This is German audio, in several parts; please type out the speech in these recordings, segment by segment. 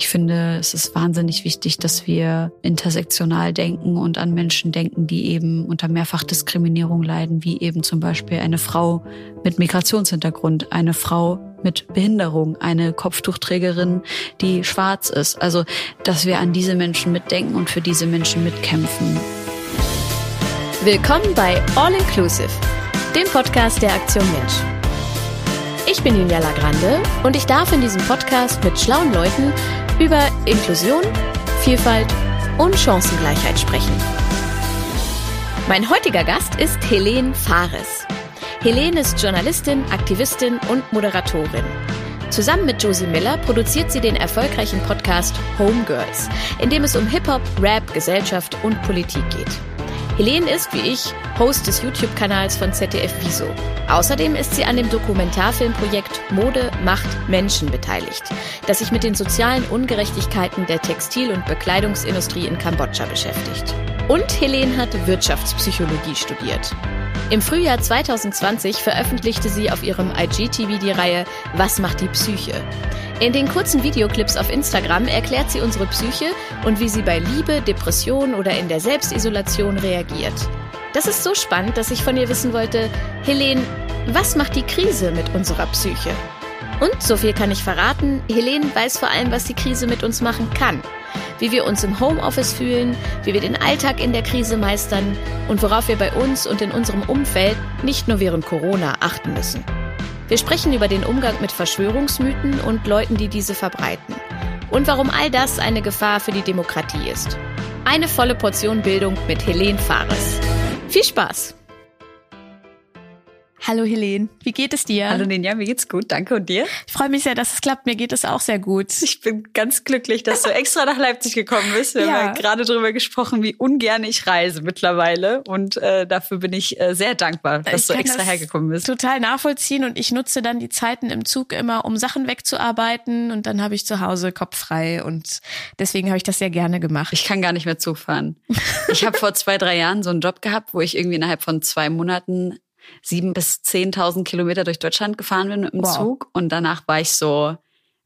Ich finde, es ist wahnsinnig wichtig, dass wir intersektional denken und an Menschen denken, die eben unter Mehrfachdiskriminierung leiden, wie eben zum Beispiel eine Frau mit Migrationshintergrund, eine Frau mit Behinderung, eine Kopftuchträgerin, die schwarz ist. Also, dass wir an diese Menschen mitdenken und für diese Menschen mitkämpfen. Willkommen bei All Inclusive, dem Podcast der Aktion Mensch. Ich bin Julia Lagrande und ich darf in diesem Podcast mit schlauen Leuten über Inklusion, Vielfalt und Chancengleichheit sprechen. Mein heutiger Gast ist Helene Fares. Helene ist Journalistin, Aktivistin und Moderatorin. Zusammen mit Josie Miller produziert sie den erfolgreichen Podcast Homegirls, in dem es um Hip-Hop, Rap, Gesellschaft und Politik geht. Helene ist, wie ich, Host des YouTube-Kanals von ZDF Wieso. Außerdem ist sie an dem Dokumentarfilmprojekt Mode, Macht, Menschen beteiligt, das sich mit den sozialen Ungerechtigkeiten der Textil- und Bekleidungsindustrie in Kambodscha beschäftigt. Und Helene hat Wirtschaftspsychologie studiert. Im Frühjahr 2020 veröffentlichte sie auf ihrem IGTV die Reihe Was macht die Psyche? In den kurzen Videoclips auf Instagram erklärt sie unsere Psyche und wie sie bei Liebe, Depression oder in der Selbstisolation reagiert. Das ist so spannend, dass ich von ihr wissen wollte, Helene, was macht die Krise mit unserer Psyche? Und so viel kann ich verraten, Helene weiß vor allem, was die Krise mit uns machen kann. Wie wir uns im Homeoffice fühlen, wie wir den Alltag in der Krise meistern und worauf wir bei uns und in unserem Umfeld nicht nur während Corona achten müssen. Wir sprechen über den Umgang mit Verschwörungsmythen und Leuten, die diese verbreiten. Und warum all das eine Gefahr für die Demokratie ist. Eine volle Portion Bildung mit Helene Fares. Viel Spaß! Hallo Helene, wie geht es dir? Hallo Ninja, mir geht's gut, danke und dir? Ich freue mich sehr, dass es klappt. Mir geht es auch sehr gut. Ich bin ganz glücklich, dass du extra nach Leipzig gekommen bist. Wir ja. haben ja gerade darüber gesprochen, wie ungern ich reise mittlerweile und äh, dafür bin ich äh, sehr dankbar, dass ich du extra hergekommen bist. Total nachvollziehen und ich nutze dann die Zeiten im Zug immer, um Sachen wegzuarbeiten und dann habe ich zu Hause Kopf frei und deswegen habe ich das sehr gerne gemacht. Ich kann gar nicht mehr Zug fahren. ich habe vor zwei, drei Jahren so einen Job gehabt, wo ich irgendwie innerhalb von zwei Monaten sieben bis zehntausend Kilometer durch Deutschland gefahren bin mit dem wow. Zug und danach war ich so,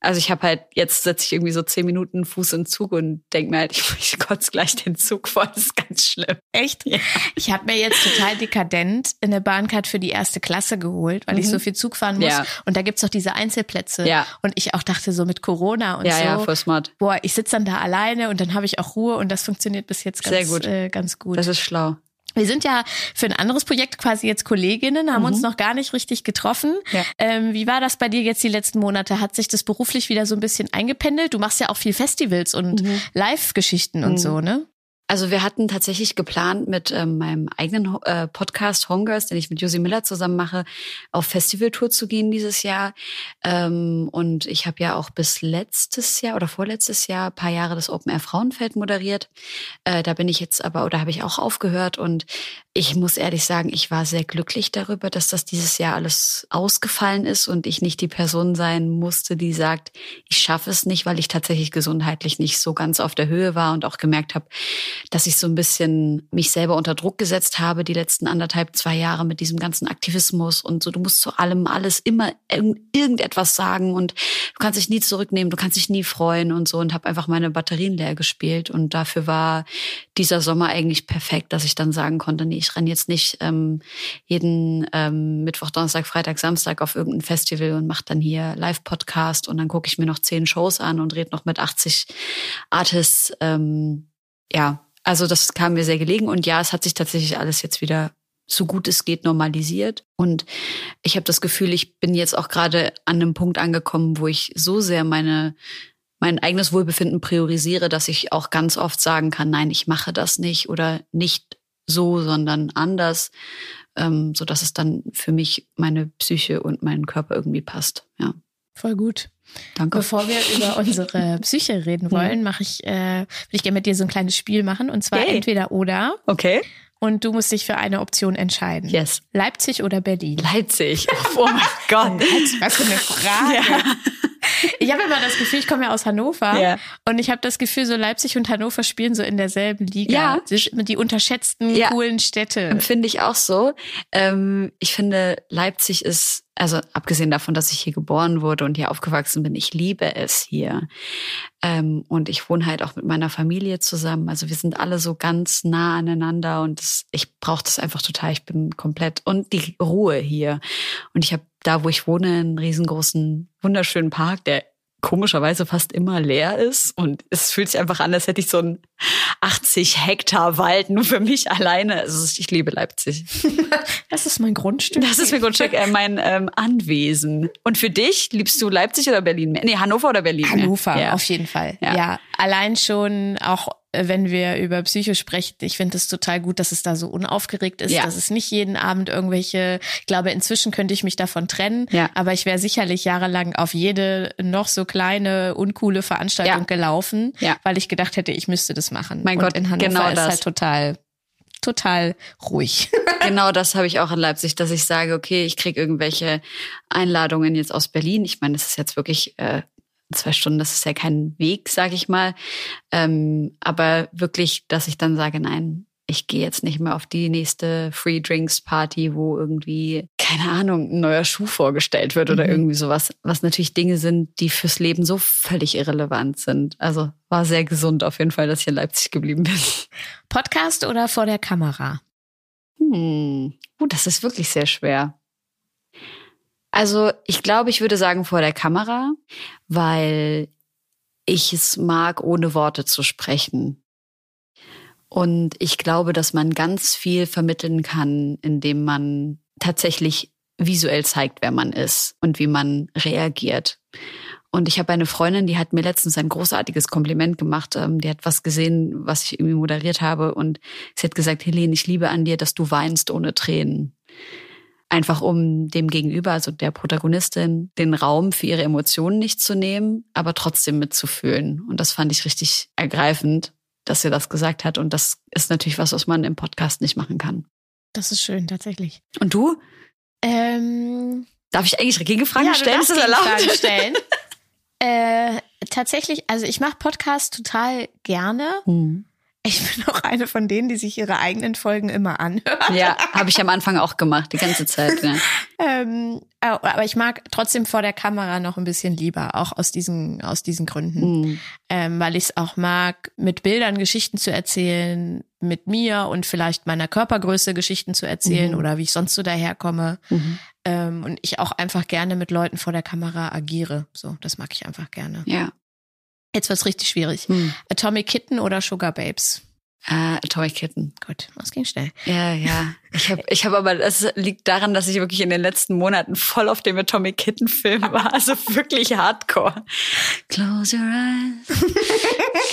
also ich habe halt, jetzt setze ich irgendwie so zehn Minuten Fuß in den Zug und denke mir halt, ich, ich kotze gleich den Zug voll, das ist ganz schlimm. Echt? Ja. Ich habe mir jetzt total dekadent eine Bahncard für die erste Klasse geholt, weil mhm. ich so viel Zug fahren muss. Ja. Und da gibt's doch diese Einzelplätze. Ja. Und ich auch dachte so mit Corona und ja, so. Ja, voll smart. Boah, ich sitze dann da alleine und dann habe ich auch Ruhe und das funktioniert bis jetzt ganz, Sehr gut. Äh, ganz gut. Das ist schlau. Wir sind ja für ein anderes Projekt quasi jetzt Kolleginnen, haben mhm. uns noch gar nicht richtig getroffen. Ja. Ähm, wie war das bei dir jetzt die letzten Monate? Hat sich das beruflich wieder so ein bisschen eingependelt? Du machst ja auch viel Festivals und mhm. Live-Geschichten und mhm. so, ne? Also wir hatten tatsächlich geplant, mit ähm, meinem eigenen äh, Podcast Homegirls, den ich mit Josie Miller zusammen mache, auf Festivaltour zu gehen dieses Jahr. Ähm, und ich habe ja auch bis letztes Jahr oder vorletztes Jahr paar Jahre das Open Air Frauenfeld moderiert. Äh, da bin ich jetzt aber, oder habe ich auch aufgehört. Und ich muss ehrlich sagen, ich war sehr glücklich darüber, dass das dieses Jahr alles ausgefallen ist und ich nicht die Person sein musste, die sagt, ich schaffe es nicht, weil ich tatsächlich gesundheitlich nicht so ganz auf der Höhe war und auch gemerkt habe, dass ich so ein bisschen mich selber unter Druck gesetzt habe, die letzten anderthalb, zwei Jahre mit diesem ganzen Aktivismus und so, du musst zu allem alles immer irgendetwas sagen und du kannst dich nie zurücknehmen, du kannst dich nie freuen und so und habe einfach meine Batterien leer gespielt und dafür war dieser Sommer eigentlich perfekt, dass ich dann sagen konnte, nee, ich renne jetzt nicht ähm, jeden ähm, Mittwoch, Donnerstag, Freitag, Samstag auf irgendein Festival und mache dann hier Live-Podcast und dann gucke ich mir noch zehn Shows an und rede noch mit 80 Artists. Ähm, ja, also das kam mir sehr gelegen und ja, es hat sich tatsächlich alles jetzt wieder so gut es geht normalisiert. Und ich habe das Gefühl, ich bin jetzt auch gerade an einem Punkt angekommen, wo ich so sehr meine mein eigenes Wohlbefinden priorisiere, dass ich auch ganz oft sagen kann, nein, ich mache das nicht oder nicht so, sondern anders, ähm, so dass es dann für mich meine Psyche und meinen Körper irgendwie passt. Ja. Voll gut. Danke. Bevor wir über unsere Psyche reden wollen, mache ich, äh, würde ich gerne mit dir so ein kleines Spiel machen und zwar hey. entweder oder. Okay. Und du musst dich für eine Option entscheiden. Yes. Leipzig oder Berlin? Leipzig. Oh mein Gott. Was für eine Frage. Ja. Ich habe immer das Gefühl, ich komme ja aus Hannover ja. und ich habe das Gefühl, so Leipzig und Hannover spielen so in derselben Liga. Ja. Die, unterschätzten ja. coolen Städte. Finde ich auch so. Ähm, ich finde, Leipzig ist also abgesehen davon, dass ich hier geboren wurde und hier aufgewachsen bin, ich liebe es hier. Ähm, und ich wohne halt auch mit meiner Familie zusammen. Also wir sind alle so ganz nah aneinander und das, ich brauche das einfach total. Ich bin komplett und die Ruhe hier. Und ich habe da, wo ich wohne, einen riesengroßen, wunderschönen Park, der komischerweise fast immer leer ist. Und es fühlt sich einfach an, als hätte ich so einen 80 Hektar Wald nur für mich alleine. Also ich liebe Leipzig. Das ist mein Grundstück. Das ist mein Grundstück, äh, mein ähm, Anwesen. Und für dich, liebst du Leipzig oder Berlin mehr? Nee, Hannover oder Berlin Hannover, mehr? Ja. auf jeden Fall. Ja. Ja. Allein schon auch äh, wenn wir über Psycho sprechen, ich finde es total gut, dass es da so unaufgeregt ist, Ja. dass es nicht jeden Abend irgendwelche, ich glaube, inzwischen könnte ich mich davon trennen, Ja. aber ich wäre sicherlich jahrelang auf jede noch so kleine, uncoole Veranstaltung Ja. gelaufen, weil ich gedacht hätte, ich müsste das machen. Mein Und Gott, in Hannover genau ist das. halt total, total ruhig. Genau das habe ich auch in Leipzig, dass ich sage, okay, ich kriege irgendwelche Einladungen jetzt aus Berlin. Ich meine, das ist jetzt wirklich äh, zwei Stunden, das ist ja kein Weg, sage ich mal. Ähm, aber wirklich, dass ich dann sage, nein, ich gehe jetzt nicht mehr auf die nächste Free Drinks Party, wo irgendwie, keine Ahnung, ein neuer Schuh vorgestellt wird oder Mhm. irgendwie sowas, was natürlich Dinge sind, die fürs Leben so völlig irrelevant sind. Also war sehr gesund auf jeden Fall, dass ich in Leipzig geblieben bin. Podcast oder vor der Kamera? Hm. Uh, das ist wirklich sehr schwer. Also ich glaube, ich würde sagen vor der Kamera, weil ich es mag, ohne Worte zu sprechen. Und ich glaube, dass man ganz viel vermitteln kann, indem man tatsächlich visuell zeigt, wer man ist und wie man reagiert. Und ich habe eine Freundin, die hat mir letztens ein großartiges Kompliment gemacht. Ähm, Die hat was gesehen, was ich irgendwie moderiert habe. Und sie hat gesagt, Helene, ich liebe an dir, dass du weinst ohne Tränen. Einfach um dem Gegenüber, also der Protagonistin, den Raum für ihre Emotionen nicht zu nehmen, aber trotzdem mitzufühlen. Und das fand ich richtig ergreifend, dass sie das gesagt hat. Und das ist natürlich was, was man im Podcast nicht machen kann. Das ist schön, tatsächlich. Und du? Ähm, Darf ich eigentlich Gegenfragen ja, stellen? Du Ist das erlaubt? Stellen. äh, tatsächlich, also ich mache Podcasts total gerne. Hm. Ich bin auch eine von denen, die sich ihre eigenen Folgen immer anhören. Ja, habe ich am Anfang auch gemacht, die ganze Zeit. Ja. Ähm, aber ich mag trotzdem vor der Kamera noch ein bisschen lieber, auch aus diesen, aus diesen Gründen. Hm. Ähm, weil ich es auch mag, mit Bildern Geschichten zu erzählen, mit mir und vielleicht meiner Körpergröße Geschichten zu erzählen Mhm. oder wie ich sonst so daherkomme. Mhm. Ähm, und ich auch einfach gerne mit Leuten vor der Kamera agiere. So, das mag ich einfach gerne. Ja. Jetzt wird's richtig schwierig. Hm. Atomic Kitten oder Sugar Babes? Äh, Atomic Kitten. Gut, das ging schnell. Ja, ja. Ich habe ich hab aber, das liegt daran, dass ich wirklich in den letzten Monaten voll auf dem Atomic Kitten Film war. Also wirklich hardcore. Close your eyes.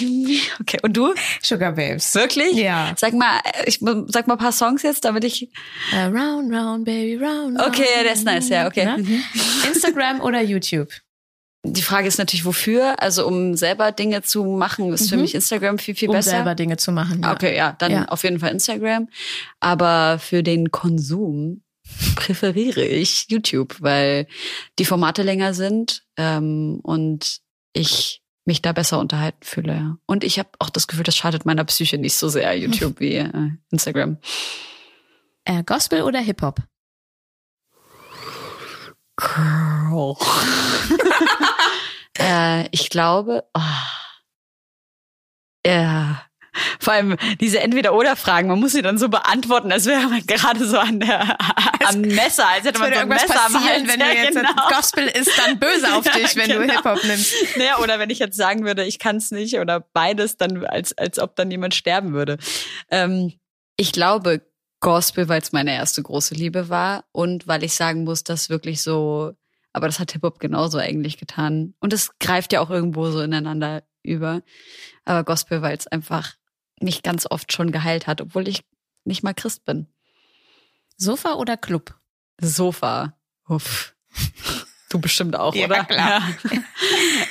Okay, und du? Sugar Babes. Wirklich? Ja. Sag mal, ich sag mal ein paar Songs jetzt, damit ich. Uh, round, round, baby, round. Okay, round. der ist nice, ja, okay. Ne? Mhm. Instagram oder YouTube? Die Frage ist natürlich, wofür? Also um selber Dinge zu machen, ist für Mhm. mich Instagram viel, viel um besser. selber Dinge zu machen. Ja. Okay, ja, dann Ja. auf jeden Fall Instagram. Aber für den Konsum präferiere ich YouTube, weil die Formate länger sind ähm, und ich mich da besser unterhalten fühle. Ja. Und ich habe auch das Gefühl, das schadet meiner Psyche nicht so sehr, YouTube, wie äh, Instagram. Äh, Gospel oder Hip-Hop? Girl. äh, ich glaube, oh, ja. Vor allem diese Entweder-Oder-Fragen, man muss sie dann so beantworten, als wäre man gerade so an der, am Messer, als hätte man so ein irgendwas Messer am passieren, Hals. wenn du Ja, jetzt genau. Gospel ist dann böse auf dich, wenn du Genau. Hip-Hop nimmst. Naja, oder wenn ich jetzt sagen würde, ich kann es nicht oder beides, dann als, als ob dann jemand sterben würde. Ähm, ich glaube Gospel, weil es meine erste große Liebe war und weil ich sagen muss, dass wirklich so, aber das hat Hip-Hop genauso eigentlich getan. Und es greift ja auch irgendwo so ineinander über. Aber Gospel, weil es einfach mich ganz oft schon geheilt hat, obwohl ich nicht mal Christ bin. Sofa oder Club? Sofa. Uff. Du bestimmt auch, Ja, oder? klar. Ja.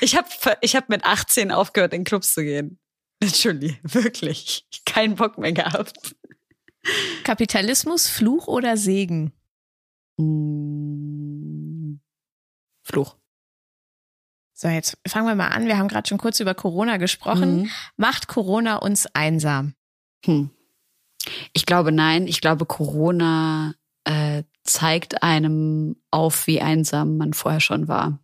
Ich habe ich hab mit 18 aufgehört, in Clubs zu gehen. Entschuldigung, wirklich. Keinen Bock mehr gehabt. Kapitalismus, Fluch oder Segen? Mm, Fluch. So, jetzt fangen wir mal an. Wir haben gerade schon kurz über Corona gesprochen. Mhm. Macht Corona uns einsam? Hm. Ich glaube nein. Ich glaube, Corona äh, zeigt einem auf, wie einsam man vorher schon war.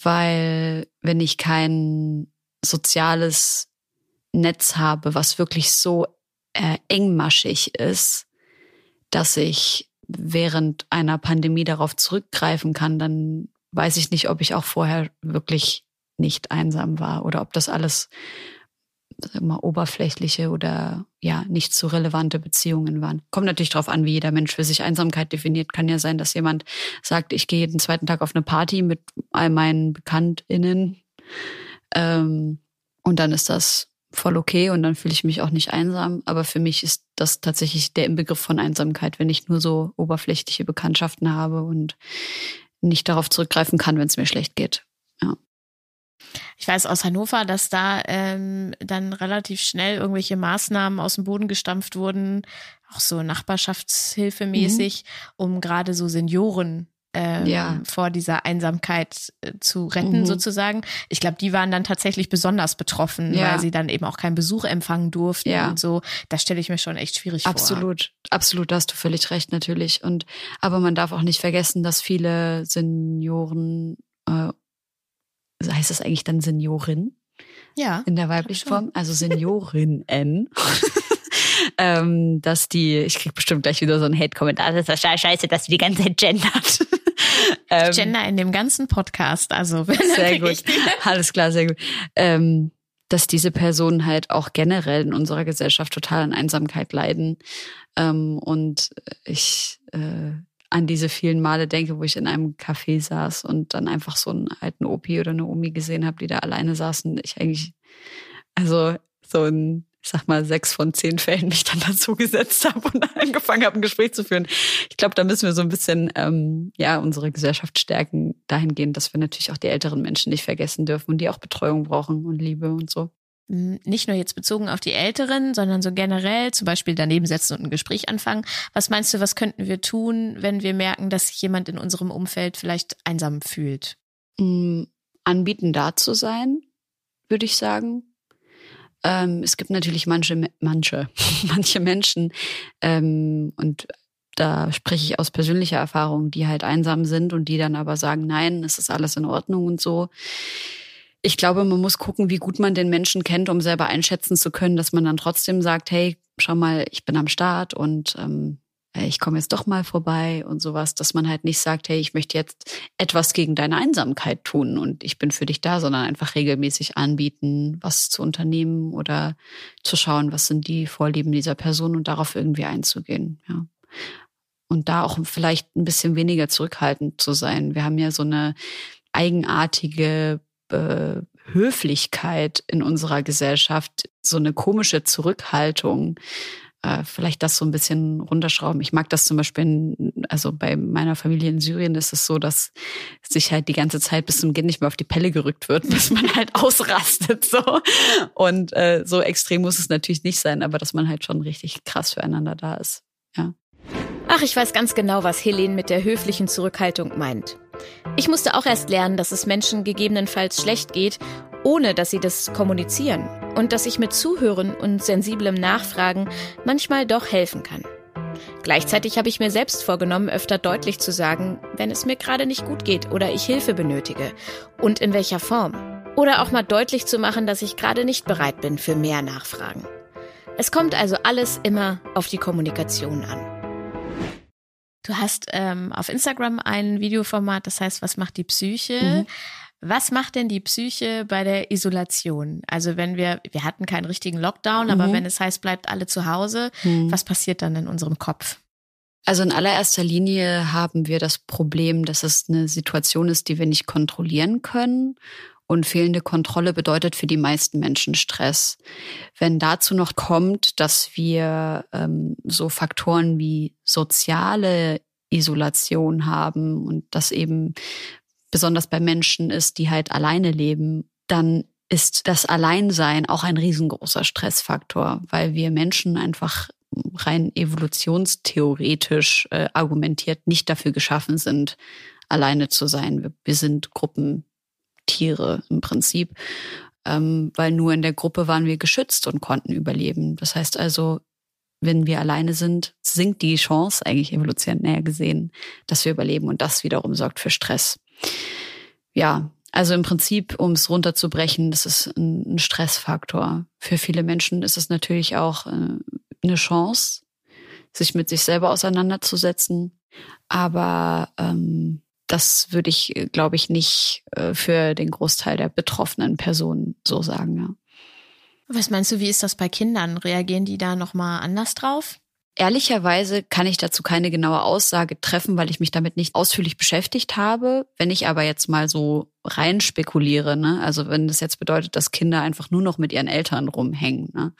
Weil wenn ich kein soziales Netz habe, was wirklich so äh, engmaschig ist, dass ich während einer Pandemie darauf zurückgreifen kann, dann weiß ich nicht, ob ich auch vorher wirklich nicht einsam war oder ob das alles immer oberflächliche oder ja nicht so relevante Beziehungen waren. Kommt natürlich darauf an, wie jeder Mensch für sich Einsamkeit definiert. Kann ja sein, dass jemand sagt, ich gehe jeden zweiten Tag auf eine Party mit all meinen BekanntInnen ähm, und dann ist das voll okay und dann fühle ich mich auch nicht einsam. Aber für mich ist das tatsächlich der Inbegriff von Einsamkeit, wenn ich nur so oberflächliche Bekanntschaften habe und nicht darauf zurückgreifen kann, wenn es mir schlecht geht. Ja. Ich weiß aus Hannover, dass da ähm, dann relativ schnell irgendwelche Maßnahmen aus dem Boden gestampft wurden, auch so Nachbarschaftshilfemäßig, mhm. um gerade so Senioren ähm, ja. vor dieser Einsamkeit äh, zu retten, mhm. sozusagen. Ich glaube, die waren dann tatsächlich besonders betroffen, ja. weil sie dann eben auch keinen Besuch empfangen durften ja. und so. Das stelle ich mir schon echt schwierig absolut, vor. Absolut, absolut, da hast du völlig recht, natürlich. Und aber man darf auch nicht vergessen, dass viele Senioren, äh, heißt das eigentlich dann Seniorin? Ja. In der weiblichen Form, also Seniorinnen. ähm, dass die, ich krieg bestimmt gleich wieder so einen Hate-Kommentar, das ist scheiße, dass die die ganze Zeit gendert. Ähm, Gender in dem ganzen Podcast, also sehr gut, alles klar, sehr gut. Ähm, dass diese Personen halt auch generell in unserer Gesellschaft total an Einsamkeit leiden. Ähm, und ich äh, an diese vielen Male denke, wo ich in einem Café saß und dann einfach so einen alten Opi oder eine Omi gesehen habe, die da alleine saßen. Ich eigentlich, also so ein ich sag mal, sechs von zehn Fällen mich dann dazu gesetzt habe und angefangen habe, ein Gespräch zu führen. Ich glaube, da müssen wir so ein bisschen ähm, ja unsere Gesellschaft stärken, dahingehend, dass wir natürlich auch die älteren Menschen nicht vergessen dürfen und die auch Betreuung brauchen und Liebe und so. Hm, nicht nur jetzt bezogen auf die Älteren, sondern so generell, zum Beispiel daneben setzen und ein Gespräch anfangen. Was meinst du, was könnten wir tun, wenn wir merken, dass sich jemand in unserem Umfeld vielleicht einsam fühlt? Mm, anbieten, da zu sein, würde ich sagen ähm, es gibt natürlich manche, manche, manche Menschen ähm, und da spreche ich aus persönlicher Erfahrung, die halt einsam sind und die dann aber sagen, nein, es ist alles in Ordnung und so. Ich glaube, man muss gucken, wie gut man den Menschen kennt, um selber einschätzen zu können, dass man dann trotzdem sagt, hey, schau mal, ich bin am Start und ähm, ich komme jetzt doch mal vorbei und sowas, dass man halt nicht sagt, hey, ich möchte jetzt etwas gegen deine Einsamkeit tun und ich bin für dich da, sondern einfach regelmäßig anbieten, was zu unternehmen oder zu schauen, was sind die Vorlieben dieser Person und darauf irgendwie einzugehen, ja. Und da auch vielleicht ein bisschen weniger zurückhaltend zu sein. Wir haben ja so eine eigenartige äh, Höflichkeit in unserer Gesellschaft, so eine komische Zurückhaltung, äh, vielleicht das so ein bisschen runterschrauben. Ich mag das zum Beispiel, in, also bei meiner Familie in Syrien ist es so, dass sich halt die ganze Zeit bis zum Gehen nicht mehr auf die Pelle gerückt wird, bis man halt ausrastet so. Und äh, so extrem muss es natürlich nicht sein, aber dass man halt schon richtig krass füreinander da ist. Ja. Ach, ich weiß ganz genau, was Helene mit der höflichen Zurückhaltung meint. Ich musste auch erst lernen, dass es Menschen gegebenenfalls schlecht geht, ohne dass sie das kommunizieren und dass ich mit Zuhören und sensiblem Nachfragen manchmal doch helfen kann. Gleichzeitig habe ich mir selbst vorgenommen, öfter deutlich zu sagen, wenn es mir gerade nicht gut geht oder ich Hilfe benötige und in welcher Form. Oder auch mal deutlich zu machen, dass ich gerade nicht bereit bin für mehr Nachfragen. Es kommt also alles immer auf die Kommunikation an. Du hast ähm, auf Instagram ein Videoformat, das heißt, was macht die Psyche? Mhm. Was macht denn die Psyche bei der Isolation? Also wenn wir, wir hatten keinen richtigen Lockdown, mhm. aber wenn es heißt, bleibt alle zu Hause, mhm. was passiert dann in unserem Kopf? Also in allererster Linie haben wir das Problem, dass es eine Situation ist, die wir nicht kontrollieren können. Und fehlende Kontrolle bedeutet für die meisten Menschen Stress. Wenn dazu noch kommt, dass wir ähm, so Faktoren wie soziale Isolation haben und das eben besonders bei Menschen ist, die halt alleine leben, dann ist das Alleinsein auch ein riesengroßer Stressfaktor, weil wir Menschen einfach rein evolutionstheoretisch äh, argumentiert nicht dafür geschaffen sind, alleine zu sein. Wir, wir sind Gruppentiere im Prinzip, ähm, weil nur in der Gruppe waren wir geschützt und konnten überleben. Das heißt also, wenn wir alleine sind, sinkt die Chance, eigentlich evolutionär gesehen, dass wir überleben und das wiederum sorgt für Stress. Ja, also im Prinzip, um es runterzubrechen, das ist ein Stressfaktor. Für viele Menschen ist es natürlich auch äh, eine Chance, sich mit sich selber auseinanderzusetzen. Aber ähm, das würde ich, glaube ich, nicht äh, für den Großteil der betroffenen Personen so sagen. Ja. Was meinst du, wie ist das bei Kindern? Reagieren die da nochmal anders drauf? Ehrlicherweise kann ich dazu keine genaue Aussage treffen, weil ich mich damit nicht ausführlich beschäftigt habe. Wenn ich aber jetzt mal so rein spekuliere, ne? also wenn das jetzt bedeutet, dass Kinder einfach nur noch mit ihren Eltern rumhängen, ne?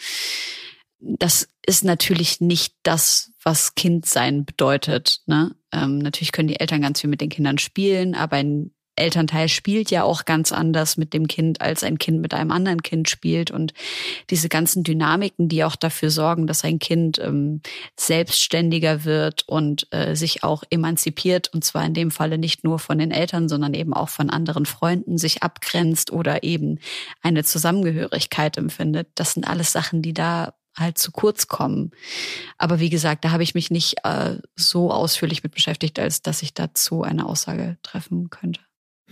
das ist natürlich nicht das, was Kindsein bedeutet. Ne? Ähm, natürlich können die Eltern ganz viel mit den Kindern spielen, aber ein Elternteil spielt ja auch ganz anders mit dem Kind, als ein Kind mit einem anderen Kind spielt. Und diese ganzen Dynamiken, die auch dafür sorgen, dass ein Kind ähm, selbstständiger wird und äh, sich auch emanzipiert, und zwar in dem Falle nicht nur von den Eltern, sondern eben auch von anderen Freunden, sich abgrenzt oder eben eine Zusammengehörigkeit empfindet. Das sind alles Sachen, die da halt zu kurz kommen. Aber wie gesagt, da habe ich mich nicht äh, so ausführlich mit beschäftigt, als dass ich dazu eine Aussage treffen könnte.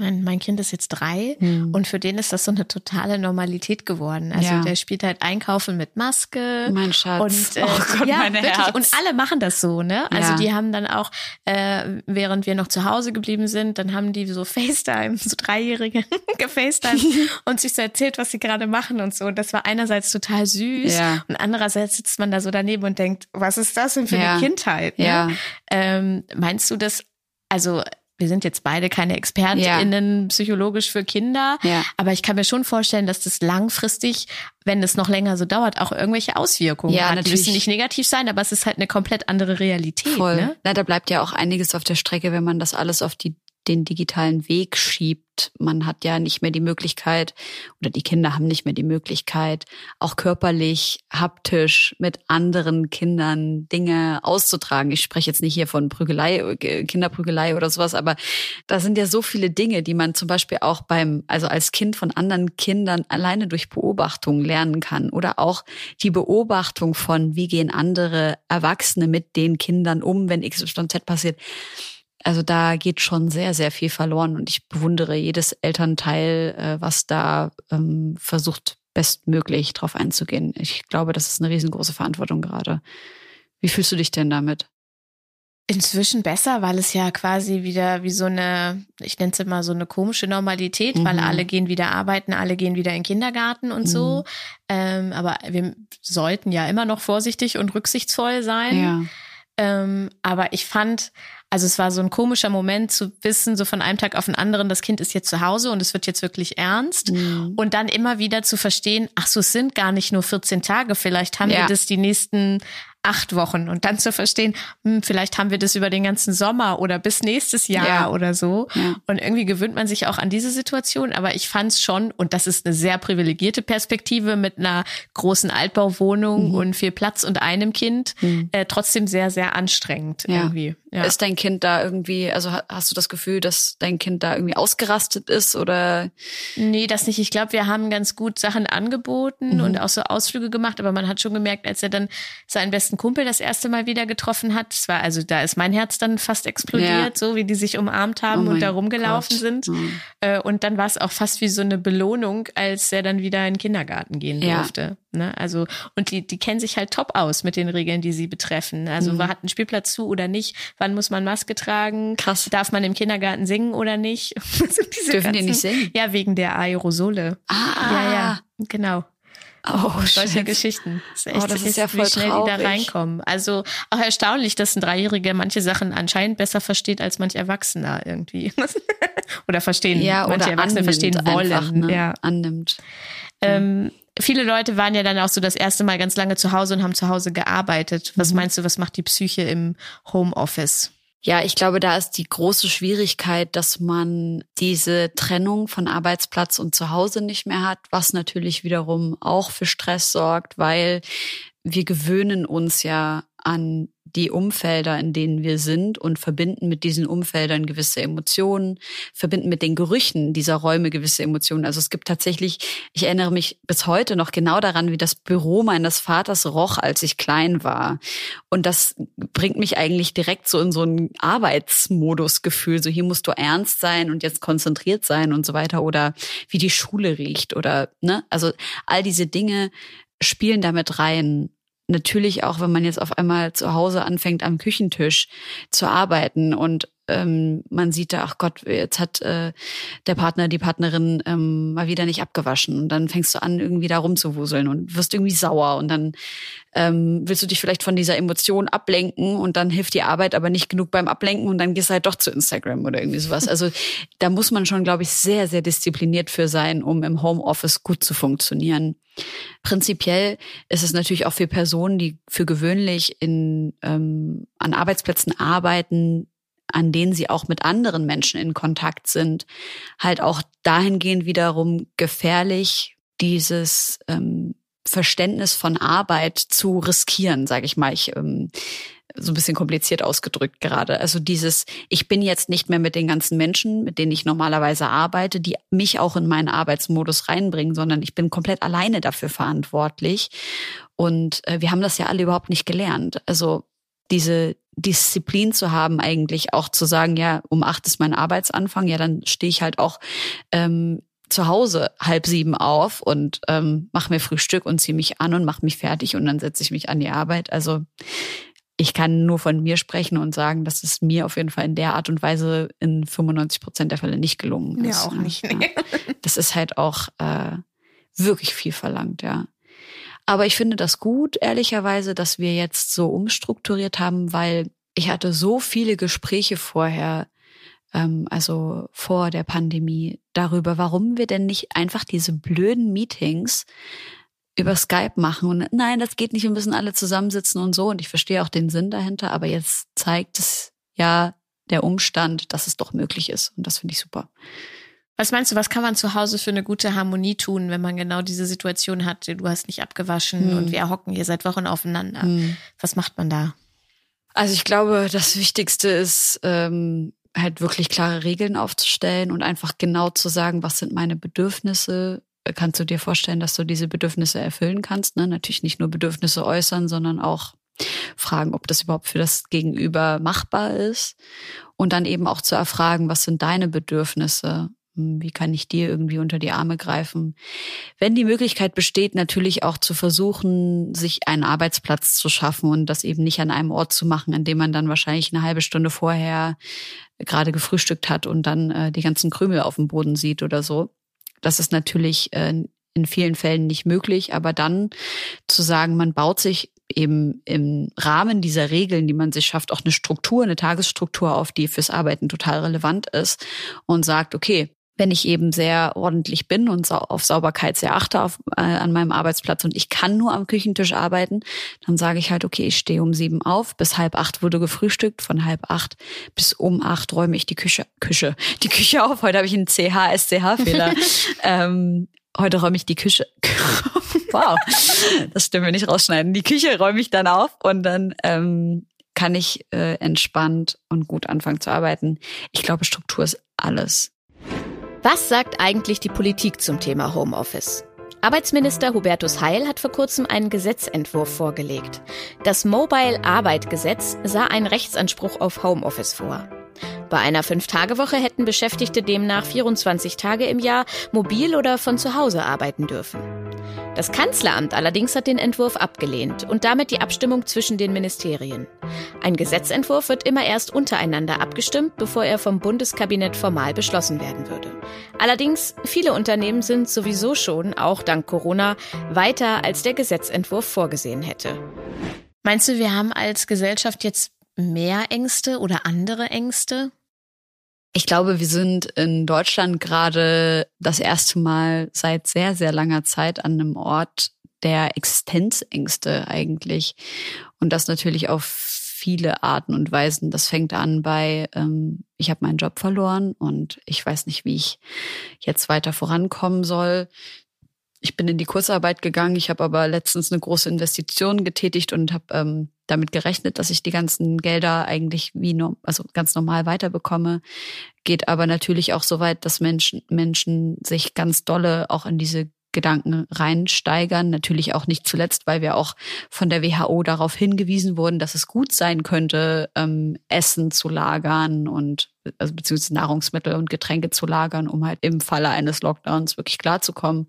Mein, mein Kind ist jetzt drei hm. und für den ist das so eine totale Normalität geworden. Also ja. der spielt halt Einkaufen mit Maske. Mein Schatz. Und, äh, oh Gott, ja, meine wirklich. Herz. Und alle machen das so, ne? Also ja. die haben dann auch, äh, während wir noch zu Hause geblieben sind, dann haben die so FaceTime, so Dreijährige gefacetime und sich so erzählt, was sie gerade machen und so. Und das war einerseits total süß ja. und andererseits sitzt man da so daneben und denkt, was ist das denn für eine Kindheit? Ne? Ja. Ähm, meinst du das, also wir sind jetzt beide keine ExpertInnen ja. psychologisch für Kinder, ja. aber ich kann mir schon vorstellen, dass das langfristig, wenn es noch länger so dauert, auch irgendwelche Auswirkungen ja, hat. Natürlich. Die müssen nicht negativ sein, aber es ist halt eine komplett andere Realität. Voll. Ne? Na, da bleibt ja auch einiges auf der Strecke, wenn man das alles auf die den digitalen Weg schiebt. Man hat ja nicht mehr die Möglichkeit oder die Kinder haben nicht mehr die Möglichkeit, auch körperlich, haptisch mit anderen Kindern Dinge auszutragen. Ich spreche jetzt nicht hier von Prügelei, äh, Kinderprügelei oder sowas, aber da sind ja so viele Dinge, die man zum Beispiel auch beim, also als Kind von anderen Kindern alleine durch Beobachtung lernen kann oder auch die Beobachtung von, wie gehen andere Erwachsene mit den Kindern um, wenn XYZ passiert also da geht schon sehr, sehr viel verloren und ich bewundere jedes Elternteil, äh, was da ähm, versucht, bestmöglich drauf einzugehen. Ich glaube, das ist eine riesengroße Verantwortung gerade. Wie fühlst du dich denn damit? Inzwischen besser, weil es ja quasi wieder wie so eine, ich nenne es immer so eine komische Normalität, mhm. weil alle gehen wieder arbeiten, alle gehen wieder in den Kindergarten und mhm. so. Ähm, aber wir sollten ja immer noch vorsichtig und rücksichtsvoll sein. Ja. Ähm, aber ich fand, also es war so ein komischer Moment zu wissen, so von einem Tag auf den anderen, das Kind ist jetzt zu Hause und es wird jetzt wirklich ernst. Mhm. Und dann immer wieder zu verstehen, ach so, es sind gar nicht nur 14 Tage, vielleicht haben ja. wir das die nächsten acht Wochen und dann zu verstehen, hm, vielleicht haben wir das über den ganzen Sommer oder bis nächstes Jahr ja. oder so. Ja. Und irgendwie gewöhnt man sich auch an diese Situation. Aber ich fand es schon, und das ist eine sehr privilegierte Perspektive mit einer großen Altbauwohnung mhm. und viel Platz und einem Kind, mhm. äh, trotzdem sehr, sehr anstrengend irgendwie. Ja. Ist dein Kind da irgendwie, also hast du das Gefühl, dass dein Kind da irgendwie ausgerastet ist oder? Nee, das nicht. Ich glaube, wir haben ganz gut Sachen angeboten mhm. und auch so Ausflüge gemacht, aber man hat schon gemerkt, als er dann seinen besten Kumpel das erste Mal wieder getroffen hat, das war also, da ist mein Herz dann fast explodiert, ja. so wie die sich umarmt haben oh und da rumgelaufen Gott. sind. Mhm. Und dann war es auch fast wie so eine Belohnung, als er dann wieder in den Kindergarten gehen ja. durfte. Ne? Also, und die, die kennen sich halt top aus mit den Regeln, die sie betreffen. Also, mhm. hat ein Spielplatz zu oder nicht? Wann muss man Maske tragen? Krass. Darf man im Kindergarten singen oder nicht? Dürfen ganzen, die nicht singen? Ja, wegen der Aerosole. Ah. Ja, ja, genau. Oh, solche shit. Geschichten. Das ist, echt, oh, das ist ja voll wie schnell traurig. die da reinkommen. Also auch erstaunlich, dass ein Dreijähriger manche Sachen anscheinend besser versteht als manche Erwachsener irgendwie. oder verstehen, ja, manche oder Erwachsene verstehen wollen. Einfach, ne? Ja. Annimmt. Ähm, viele Leute waren ja dann auch so das erste Mal ganz lange zu Hause und haben zu Hause gearbeitet. Was mhm. meinst du, was macht die Psyche im Homeoffice? Ja, ich glaube, da ist die große Schwierigkeit, dass man diese Trennung von Arbeitsplatz und Zuhause nicht mehr hat, was natürlich wiederum auch für Stress sorgt, weil wir gewöhnen uns ja an die Umfelder, in denen wir sind und verbinden mit diesen Umfeldern gewisse Emotionen, verbinden mit den Gerüchen dieser Räume gewisse Emotionen. Also es gibt tatsächlich, ich erinnere mich bis heute noch genau daran, wie das Büro meines Vaters roch, als ich klein war. Und das bringt mich eigentlich direkt so in so ein Arbeitsmodusgefühl. So hier musst du ernst sein und jetzt konzentriert sein und so weiter. Oder wie die Schule riecht oder, ne? Also all diese Dinge spielen damit rein natürlich auch, wenn man jetzt auf einmal zu Hause anfängt, am Küchentisch zu arbeiten und ähm, man sieht da, ach Gott, jetzt hat äh, der Partner, die Partnerin ähm, mal wieder nicht abgewaschen. Und dann fängst du an, irgendwie da rumzuwuseln und wirst irgendwie sauer. Und dann ähm, willst du dich vielleicht von dieser Emotion ablenken und dann hilft die Arbeit aber nicht genug beim Ablenken und dann gehst du halt doch zu Instagram oder irgendwie sowas. Also da muss man schon, glaube ich, sehr, sehr diszipliniert für sein, um im Homeoffice gut zu funktionieren. Prinzipiell ist es natürlich auch für Personen, die für gewöhnlich in, ähm, an Arbeitsplätzen arbeiten, an denen sie auch mit anderen Menschen in Kontakt sind, halt auch dahingehend wiederum gefährlich, dieses ähm, Verständnis von Arbeit zu riskieren, sage ich mal. Ich ähm, so ein bisschen kompliziert ausgedrückt gerade. Also dieses, ich bin jetzt nicht mehr mit den ganzen Menschen, mit denen ich normalerweise arbeite, die mich auch in meinen Arbeitsmodus reinbringen, sondern ich bin komplett alleine dafür verantwortlich. Und äh, wir haben das ja alle überhaupt nicht gelernt. Also diese Disziplin zu haben, eigentlich auch zu sagen, ja, um acht ist mein Arbeitsanfang, ja, dann stehe ich halt auch ähm, zu Hause halb sieben auf und ähm, mache mir Frühstück und ziehe mich an und mache mich fertig und dann setze ich mich an die Arbeit. Also ich kann nur von mir sprechen und sagen, dass es mir auf jeden Fall in der Art und Weise in 95 Prozent der Fälle nicht gelungen ist. Ja, auch nicht. Nee. Das ist halt auch äh, wirklich viel verlangt, ja. Aber ich finde das gut, ehrlicherweise, dass wir jetzt so umstrukturiert haben, weil ich hatte so viele Gespräche vorher, ähm, also vor der Pandemie, darüber, warum wir denn nicht einfach diese blöden Meetings über Skype machen. Und nein, das geht nicht, wir müssen alle zusammensitzen und so. Und ich verstehe auch den Sinn dahinter, aber jetzt zeigt es ja der Umstand, dass es doch möglich ist. Und das finde ich super. Was meinst du, was kann man zu Hause für eine gute Harmonie tun, wenn man genau diese Situation hat, du hast nicht abgewaschen hm. und wir hocken hier seit Wochen aufeinander? Hm. Was macht man da? Also ich glaube, das Wichtigste ist, ähm, halt wirklich klare Regeln aufzustellen und einfach genau zu sagen, was sind meine Bedürfnisse. Kannst du dir vorstellen, dass du diese Bedürfnisse erfüllen kannst? Ne? Natürlich nicht nur Bedürfnisse äußern, sondern auch fragen, ob das überhaupt für das Gegenüber machbar ist. Und dann eben auch zu erfragen, was sind deine Bedürfnisse? Hm, wie kann ich dir irgendwie unter die Arme greifen? Wenn die Möglichkeit besteht, natürlich auch zu versuchen, sich einen Arbeitsplatz zu schaffen und das eben nicht an einem Ort zu machen, an dem man dann wahrscheinlich eine halbe Stunde vorher gerade gefrühstückt hat und dann äh, die ganzen Krümel auf dem Boden sieht oder so. Das ist natürlich äh, in vielen Fällen nicht möglich, aber dann zu sagen, man baut sich eben im Rahmen dieser Regeln, die man sich schafft, auch eine Struktur, eine Tagesstruktur auf, die fürs Arbeiten total relevant ist und sagt, okay, wenn ich eben sehr ordentlich bin und auf Sauberkeit sehr achte auf, äh, an meinem Arbeitsplatz und ich kann nur am Küchentisch arbeiten, dann sage ich halt, okay, ich stehe um sieben auf, bis halb acht wurde gefrühstückt, von halb acht bis um acht räume ich die Küche, Küche, die Küche auf. Heute habe ich einen CH-SCH-Fehler. ähm, heute räume ich die Küche. wow, das stimmen wir nicht rausschneiden. Die Küche räume ich dann auf und dann ähm, kann ich äh, entspannt und gut anfangen zu arbeiten. Ich glaube, Struktur ist alles. Was sagt eigentlich die Politik zum Thema Homeoffice? Arbeitsminister Hubertus Heil hat vor kurzem einen Gesetzentwurf vorgelegt. Das Mobile Arbeit Gesetz sah einen Rechtsanspruch auf Homeoffice vor. Bei einer Fünf-Tage-Woche hätten Beschäftigte demnach 24 Tage im Jahr mobil oder von zu Hause arbeiten dürfen. Das Kanzleramt allerdings hat den Entwurf abgelehnt und damit die Abstimmung zwischen den Ministerien. Ein Gesetzentwurf wird immer erst untereinander abgestimmt, bevor er vom Bundeskabinett formal beschlossen werden würde. Allerdings, viele Unternehmen sind sowieso schon, auch dank Corona, weiter als der Gesetzentwurf vorgesehen hätte. Meinst du, wir haben als Gesellschaft jetzt mehr Ängste oder andere Ängste? Ich glaube, wir sind in Deutschland gerade das erste Mal seit sehr, sehr langer Zeit an einem Ort der Existenzängste eigentlich. Und das natürlich auf viele Arten und Weisen. Das fängt an bei, ähm, ich habe meinen Job verloren und ich weiß nicht, wie ich jetzt weiter vorankommen soll. ich bin in die Kursarbeit gegangen. Ich habe aber letztens eine große Investition getätigt und habe ähm, damit gerechnet, dass ich die ganzen Gelder eigentlich wie no also ganz normal weiterbekomme. Geht aber natürlich auch so weit, dass Menschen, Menschen sich ganz dolle auch in diese Gedanken reinsteigern. Natürlich auch nicht zuletzt, weil wir auch von der WHO darauf hingewiesen wurden, dass es gut sein könnte, ähm, Essen zu lagern und also beziehungsweise Nahrungsmittel und Getränke zu lagern, um halt im Falle eines Lockdowns wirklich klarzukommen.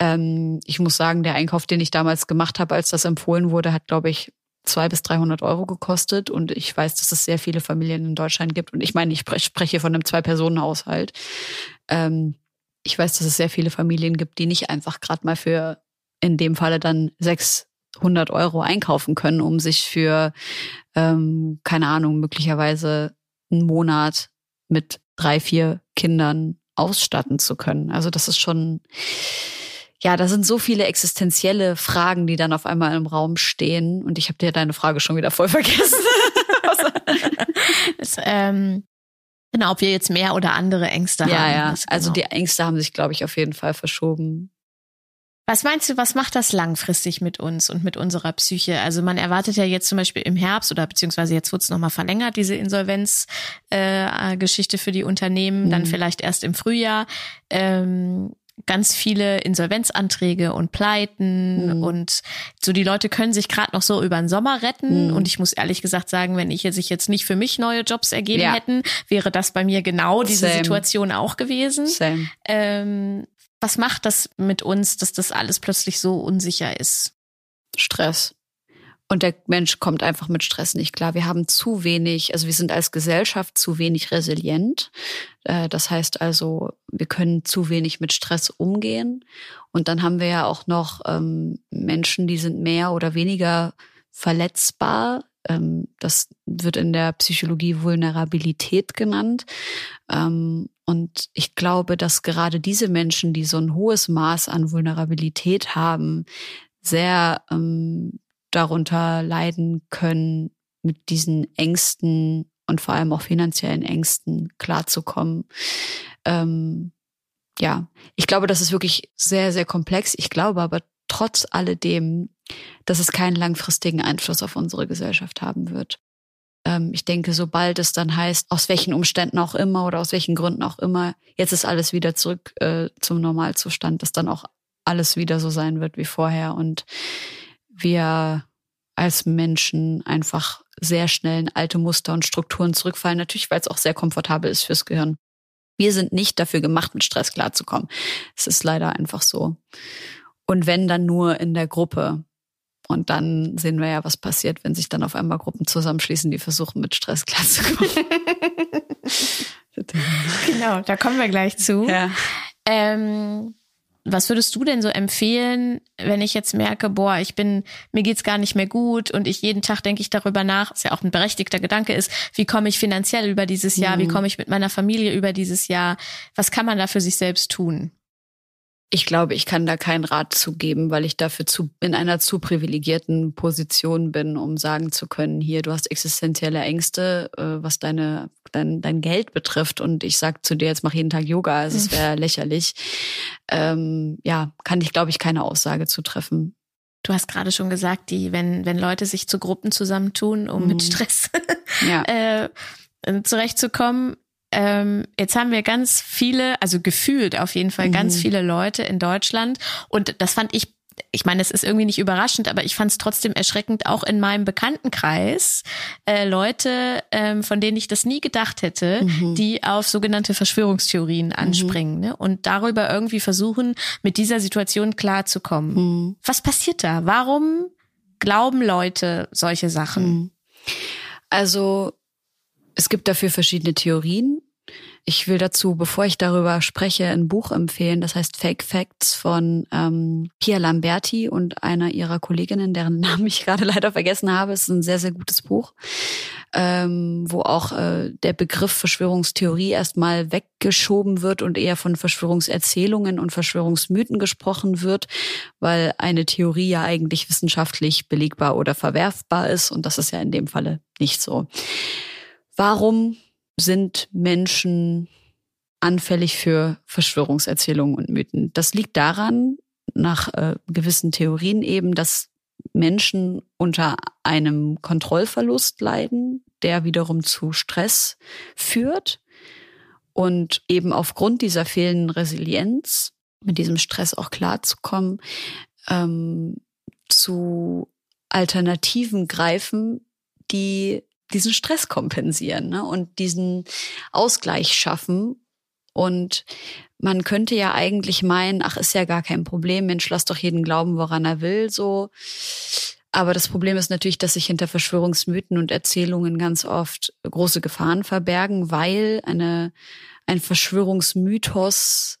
Ähm, ich muss sagen, der Einkauf, den ich damals gemacht habe, als das empfohlen wurde, hat, glaube ich, zwei bis 300 Euro gekostet. Und ich weiß, dass es sehr viele Familien in Deutschland gibt. Und ich meine, ich spreche von einem Zwei-Personen-Haushalt. Ähm, ich weiß, dass es sehr viele Familien gibt, die nicht einfach gerade mal für in dem Falle dann 600 Euro einkaufen können, um sich für, ähm, keine Ahnung, möglicherweise einen Monat mit drei, vier Kindern ausstatten zu können. Also das ist schon, ja, da sind so viele existenzielle Fragen, die dann auf einmal im Raum stehen. Und ich habe dir deine Frage schon wieder voll vergessen. das, ähm, Genau, ob wir jetzt mehr oder andere Ängste ja, haben. Ja, ja. Genau. Also die Ängste haben sich, glaube ich, auf jeden Fall verschoben. Was meinst du, was macht das langfristig mit uns und mit unserer Psyche? Also man erwartet ja jetzt zum Beispiel im Herbst oder beziehungsweise jetzt wird es nochmal verlängert, diese Insolvenzgeschichte äh, für die Unternehmen, mhm. dann vielleicht erst im Frühjahr. Ähm, ganz viele Insolvenzanträge und Pleiten mhm. und so die Leute können sich gerade noch so über den Sommer retten mhm. und ich muss ehrlich gesagt sagen, wenn ich sich jetzt nicht für mich neue Jobs ergeben ja. hätten, wäre das bei mir genau diese Same. Situation auch gewesen. Same. Ähm, was macht das mit uns, dass das alles plötzlich so unsicher ist? Stress. Und der Mensch kommt einfach mit Stress nicht klar. Wir haben zu wenig, also wir sind als Gesellschaft zu wenig resilient. Äh, das heißt also, wir können zu wenig mit Stress umgehen. Und dann haben wir ja auch noch ähm, Menschen, die sind mehr oder weniger verletzbar. Ähm, das wird in der Psychologie Vulnerabilität genannt. Ähm, und ich glaube, dass gerade diese Menschen, die so ein hohes Maß an Vulnerabilität haben, sehr darunter leiden können, mit diesen Ängsten und vor allem auch finanziellen Ängsten klarzukommen. Ähm, ja, ich glaube, das ist wirklich sehr, sehr komplex. Ich glaube aber trotz alledem, dass es keinen langfristigen Einfluss auf unsere Gesellschaft haben wird. Ähm, ich denke, sobald es dann heißt, aus welchen Umständen auch immer oder aus welchen Gründen auch immer, jetzt ist alles wieder zurück äh, zum Normalzustand, dass dann auch alles wieder so sein wird wie vorher. Und wir als Menschen einfach sehr schnell in alte Muster und Strukturen zurückfallen. Natürlich, weil es auch sehr komfortabel ist fürs Gehirn. Wir sind nicht dafür gemacht, mit Stress klarzukommen. Es ist leider einfach so. Und wenn dann nur in der Gruppe. Und dann sehen wir ja, was passiert, wenn sich dann auf einmal Gruppen zusammenschließen, die versuchen, mit Stress klarzukommen. genau, da kommen wir gleich zu. Ja. Ähm, was würdest du denn so empfehlen, wenn ich jetzt merke, boah, ich bin, mir geht's gar nicht mehr gut und ich jeden Tag denke ich darüber nach, was ja auch ein berechtigter Gedanke ist, wie komme ich finanziell über dieses Jahr, mhm. wie komme ich mit meiner Familie über dieses Jahr, was kann man da für sich selbst tun? Ich glaube, ich kann da keinen Rat zugeben, weil ich dafür zu, in einer zu privilegierten Position bin, um sagen zu können, hier, du hast existenzielle Ängste, äh, was deine, dein, dein Geld betrifft. Und ich sag zu dir, jetzt mach jeden Tag Yoga, also es wäre lächerlich. Ähm, ja, kann ich, glaube ich, keine Aussage zu treffen. Du hast gerade schon gesagt, die, wenn, wenn Leute sich zu Gruppen zusammentun, um mhm. mit Stress ja. äh, zurechtzukommen, ähm, jetzt haben wir ganz viele, also gefühlt auf jeden Fall mhm. ganz viele Leute in Deutschland. Und das fand ich ich meine, es ist irgendwie nicht überraschend, aber ich fand es trotzdem erschreckend, auch in meinem Bekanntenkreis äh, Leute, ähm, von denen ich das nie gedacht hätte, mhm. die auf sogenannte Verschwörungstheorien mhm. anspringen mhm. ne? und darüber irgendwie versuchen, mit dieser Situation klarzukommen. Mhm. Was passiert da? Warum glauben Leute solche Sachen? Mhm. Also es gibt dafür verschiedene Theorien. Ich will dazu, bevor ich darüber spreche, ein Buch empfehlen, das heißt Fake Facts von ähm, Pia Lamberti und einer ihrer Kolleginnen, deren Namen ich gerade leider vergessen habe. Es ist ein sehr, sehr gutes Buch, ähm, wo auch äh, der Begriff Verschwörungstheorie erstmal weggeschoben wird und eher von Verschwörungserzählungen und Verschwörungsmythen gesprochen wird, weil eine Theorie ja eigentlich wissenschaftlich belegbar oder verwerfbar ist und das ist ja in dem Falle nicht so. Warum sind Menschen anfällig für Verschwörungserzählungen und Mythen? Das liegt daran, nach äh, gewissen Theorien eben, dass Menschen unter einem Kontrollverlust leiden, der wiederum zu Stress führt und eben aufgrund dieser fehlenden Resilienz mit diesem Stress auch klarzukommen, ähm, zu Alternativen greifen, die diesen Stress kompensieren ne? und diesen Ausgleich schaffen. Und man könnte ja eigentlich meinen, ach, ist ja gar kein Problem, Mensch, lass doch jeden glauben, woran er will, so. Aber das Problem ist natürlich, dass sich hinter Verschwörungsmythen und Erzählungen ganz oft große Gefahren verbergen, weil eine, ein Verschwörungsmythos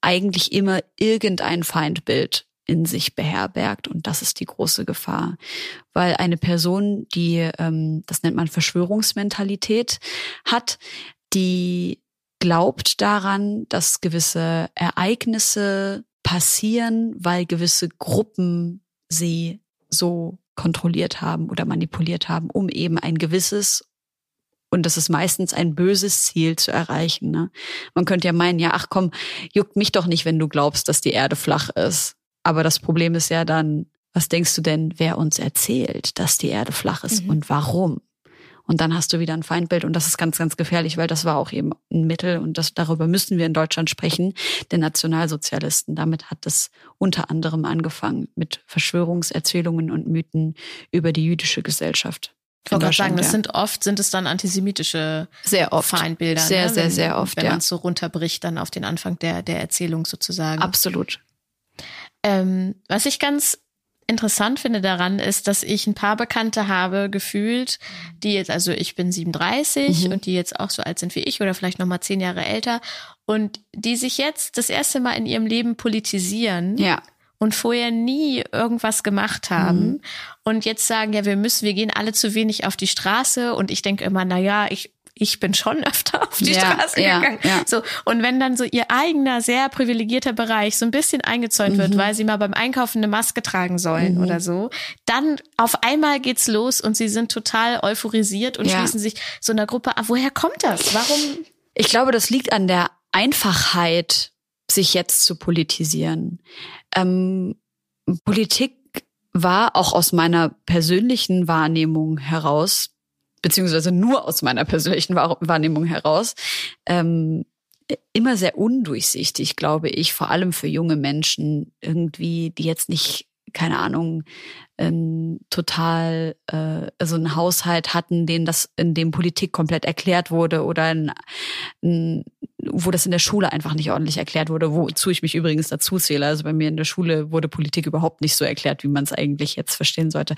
eigentlich immer irgendein Feindbild in sich beherbergt. Und das ist die große Gefahr. Weil eine Person, die, ähm, das nennt man Verschwörungsmentalität, hat, die glaubt daran, dass gewisse Ereignisse passieren, weil gewisse Gruppen sie so kontrolliert haben oder manipuliert haben, um eben ein gewisses und das ist meistens ein böses Ziel zu erreichen. Ne? Man könnte ja meinen, ja, ach komm, juckt mich doch nicht, wenn du glaubst, dass die Erde flach ist. Aber das Problem ist ja dann, was denkst du denn, wer uns erzählt, dass die Erde flach ist mhm. und warum? Und dann hast du wieder ein Feindbild und das ist ganz, ganz gefährlich, weil das war auch eben ein Mittel und das, darüber müssen wir in Deutschland sprechen, der Nationalsozialisten. Damit hat es unter anderem angefangen mit Verschwörungserzählungen und Mythen über die jüdische Gesellschaft. Ich wollte sagen, das ja. sind oft, sind es dann antisemitische sehr oft. Feindbilder. Sehr, ne? sehr, sehr oft. Wenn ja. man es so runterbricht, dann auf den Anfang der, der Erzählung sozusagen. Absolut. Ähm, was ich ganz interessant finde daran ist, dass ich ein paar Bekannte habe gefühlt, die jetzt, also ich bin 37 mhm. und die jetzt auch so alt sind wie ich oder vielleicht noch mal zehn Jahre älter und die sich jetzt das erste Mal in ihrem Leben politisieren. Ja und vorher nie irgendwas gemacht haben mhm. und jetzt sagen, ja, wir müssen, wir gehen alle zu wenig auf die Straße und ich denke immer, na ja, ich ich bin schon öfter auf die ja, Straße ja, gegangen. Ja. So und wenn dann so ihr eigener sehr privilegierter Bereich so ein bisschen eingezäunt mhm. wird, weil sie mal beim Einkaufen eine Maske tragen sollen mhm. oder so, dann auf einmal geht's los und sie sind total euphorisiert und schließen sich so einer Gruppe an. Woher kommt das? Warum? Ich glaube, das liegt an der Einfachheit, sich jetzt zu politisieren. Ähm, Politik war auch aus meiner persönlichen Wahrnehmung heraus beziehungsweise nur aus meiner persönlichen Wahrnehmung heraus, ähm, immer sehr undurchsichtig, glaube ich, vor allem für junge Menschen irgendwie, die jetzt nicht keine Ahnung, ähm, total äh, so einen Haushalt hatten, denen das in dem Politik komplett erklärt wurde oder ein, ein, wo das in der Schule einfach nicht ordentlich erklärt wurde, wozu ich mich übrigens dazu zähle. Also bei mir in der Schule wurde Politik überhaupt nicht so erklärt, wie man es eigentlich jetzt verstehen sollte.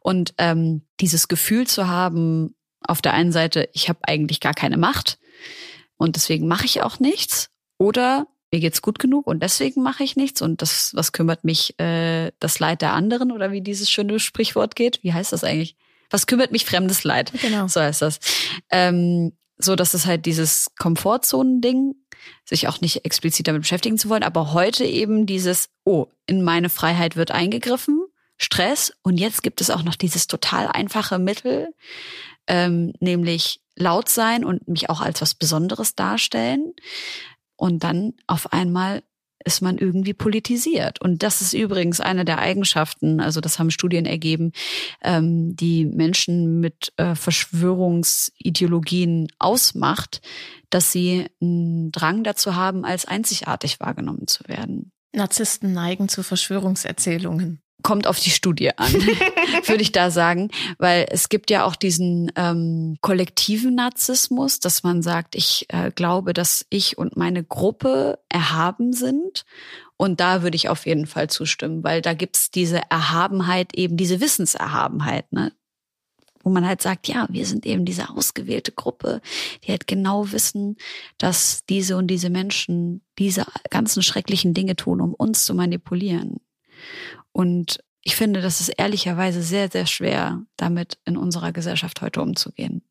Und ähm, dieses Gefühl zu haben, auf der einen Seite, ich habe eigentlich gar keine Macht und deswegen mache ich auch nichts. Oder mir geht's gut genug und deswegen mache ich nichts und das, was kümmert mich äh, das Leid der anderen oder wie dieses schöne Sprichwort geht? Wie heißt das eigentlich? Was kümmert mich fremdes Leid? Genau. So heißt das. Ähm, so, dass es halt dieses Komfortzonen-Ding, sich auch nicht explizit damit beschäftigen zu wollen, aber heute eben dieses, oh, in meine Freiheit wird eingegriffen, Stress und jetzt gibt es auch noch dieses total einfache Mittel, ähm, nämlich laut sein und mich auch als was Besonderes darstellen. Und dann auf einmal ist man irgendwie politisiert. Und das ist übrigens eine der Eigenschaften, also das haben Studien ergeben, ähm, die Menschen mit äh, Verschwörungsideologien ausmacht, dass sie einen Drang dazu haben, als einzigartig wahrgenommen zu werden. Narzissten neigen zu Verschwörungserzählungen kommt auf die Studie an, würde ich da sagen, weil es gibt ja auch diesen ähm, kollektiven Narzissmus, dass man sagt, ich äh, glaube, dass ich und meine Gruppe erhaben sind. Und da würde ich auf jeden Fall zustimmen, weil da gibt's diese Erhabenheit, eben diese Wissenserhabenheit, ne? wo man halt sagt, ja, wir sind eben diese ausgewählte Gruppe, die halt genau wissen, dass diese und diese Menschen diese ganzen schrecklichen Dinge tun, um uns zu manipulieren. Und ich finde, das ist ehrlicherweise sehr, sehr schwer, damit in unserer Gesellschaft heute umzugehen.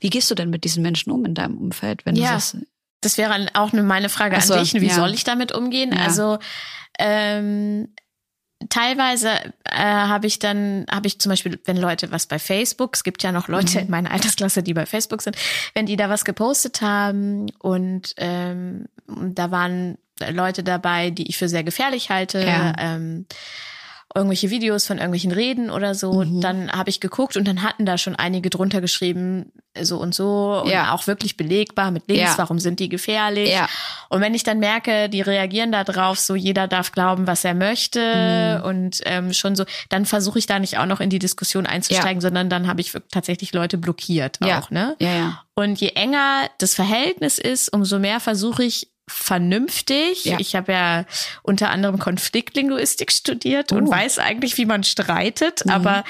Wie gehst du denn mit diesen Menschen um in deinem Umfeld, wenn ja, du das? Das wäre auch meine Frage so, an dich. Wie ja. soll ich damit umgehen? Ja. Also ähm, teilweise äh, habe ich dann, habe ich zum Beispiel, wenn Leute was bei Facebook, es gibt ja noch Leute mhm. in meiner Altersklasse, die bei Facebook sind, wenn die da was gepostet haben und ähm, da waren Leute dabei, die ich für sehr gefährlich halte. Ja. Ähm, irgendwelche Videos von irgendwelchen Reden oder so. Mhm. Dann habe ich geguckt und dann hatten da schon einige drunter geschrieben, so und so und Ja. auch wirklich belegbar mit Links, Ja. warum sind die gefährlich. Ja. Und wenn ich dann merke, die reagieren da drauf, so jeder darf glauben, was er möchte Mhm. und ähm, schon so, dann versuche ich da nicht auch noch in die Diskussion einzusteigen, sondern dann habe ich tatsächlich Leute blockiert auch, ne? Ja, ja. Und je enger das Verhältnis ist, umso mehr versuche ich vernünftig. Ja. Ich habe ja unter anderem Konfliktlinguistik studiert und Oh. weiß eigentlich, wie man streitet, Mhm. aber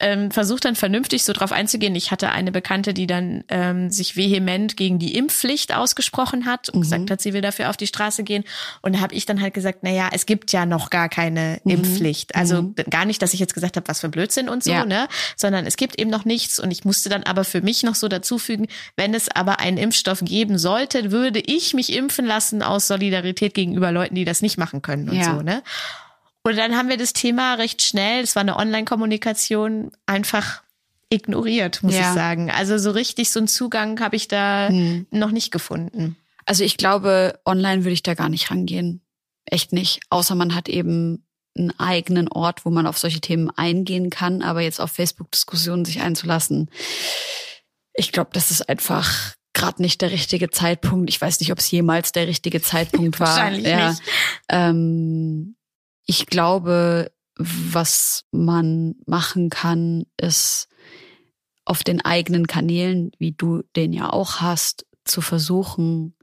ähm, versuche dann vernünftig so drauf einzugehen. Ich hatte eine Bekannte, die dann ähm, sich vehement gegen die Impfpflicht ausgesprochen hat und Mhm. gesagt hat, sie will dafür auf die Straße gehen. Und da habe ich dann halt gesagt, na ja, es gibt ja noch gar keine Mhm. Impfpflicht. Also gar nicht, dass ich jetzt gesagt habe, was für Blödsinn und so, Ja. ne? Sondern es gibt eben noch nichts. Und ich musste dann aber für mich noch so dazufügen, wenn es aber einen Impfstoff geben sollte, würde ich mich impfen lassen aus Solidarität gegenüber Leuten, die das nicht machen können und Ja. so, ne? Und dann haben wir das Thema recht schnell, es war eine Online-Kommunikation, einfach ignoriert, muss Ja. ich sagen. Also so richtig so einen Zugang habe ich da Hm. noch nicht gefunden. Also ich glaube, online würde ich da gar nicht rangehen. Echt nicht. Außer man hat eben einen eigenen Ort, wo man auf solche Themen eingehen kann, aber jetzt auf Facebook-Diskussionen sich einzulassen. Ich glaube, das ist einfach gerade nicht der richtige Zeitpunkt. Ich weiß nicht, ob es jemals der richtige Zeitpunkt war. Wahrscheinlich ja. nicht. Ähm, ich glaube, was man machen kann, ist auf den eigenen Kanälen, wie du den ja auch hast, zu versuchen,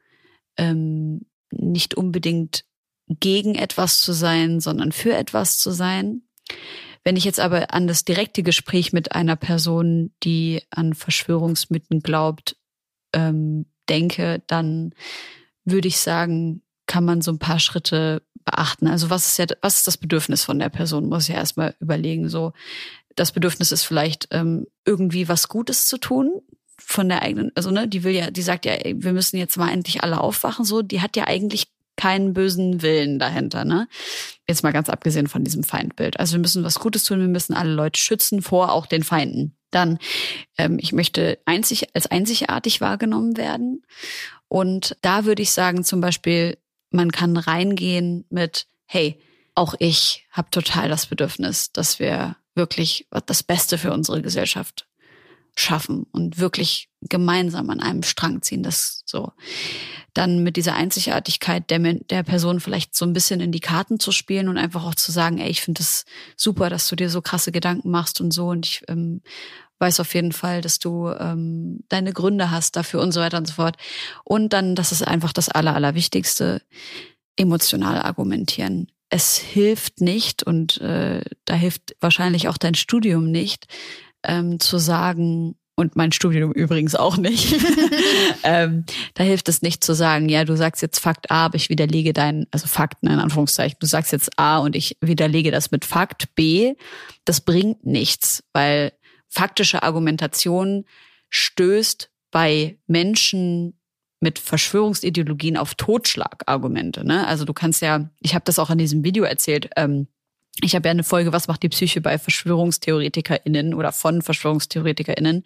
ähm, nicht unbedingt gegen etwas zu sein, sondern für etwas zu sein. Wenn ich jetzt aber an das direkte Gespräch mit einer Person, die an Verschwörungsmythen glaubt, ähm, denke, dann würde ich sagen, kann man so ein paar Schritte beachten. Also was ist ja, was ist das Bedürfnis von der Person? Muss ich ja erstmal überlegen. So, das Bedürfnis ist vielleicht ähm, irgendwie was Gutes zu tun von der eigenen, also ne, die will ja, die sagt ja, wir müssen jetzt mal endlich alle aufwachen. So, die hat ja eigentlich keinen bösen Willen dahinter, ne? Jetzt mal ganz abgesehen von diesem Feindbild. Also wir müssen was Gutes tun, wir müssen alle Leute schützen vor auch den Feinden. Dann, ähm, ich möchte einzig, als einzigartig wahrgenommen werden. Und da würde ich sagen, zum Beispiel, man kann reingehen mit, hey, auch ich habe total das Bedürfnis, dass wir wirklich das Beste für unsere Gesellschaft schaffen und wirklich gemeinsam an einem Strang ziehen. Das so dann mit dieser Einzigartigkeit der, der Person vielleicht so ein bisschen in die Karten zu spielen und einfach auch zu sagen, ey, ich finde es das super, dass du dir so krasse Gedanken machst und so und ich ähm, weiß auf jeden Fall, dass du ähm, deine Gründe hast dafür und so weiter und so fort. Und dann, das ist einfach das Aller, Allerwichtigste, emotional argumentieren. Es hilft nicht und äh, da hilft wahrscheinlich auch dein Studium nicht, ähm, zu sagen, und mein Studium übrigens auch nicht, ähm, da hilft es nicht zu sagen, ja, du sagst jetzt Fakt A, aber ich widerlege deinen, also Fakten in Anführungszeichen, du sagst jetzt A und ich widerlege das mit Fakt B. Das bringt nichts, weil faktische Argumentation stößt bei Menschen mit Verschwörungsideologien auf Totschlagargumente. Ne? Also du kannst ja, ich habe das auch in diesem Video erzählt, ähm, ich habe ja eine Folge, was macht die Psyche bei VerschwörungstheoretikerInnen oder von VerschwörungstheoretikerInnen.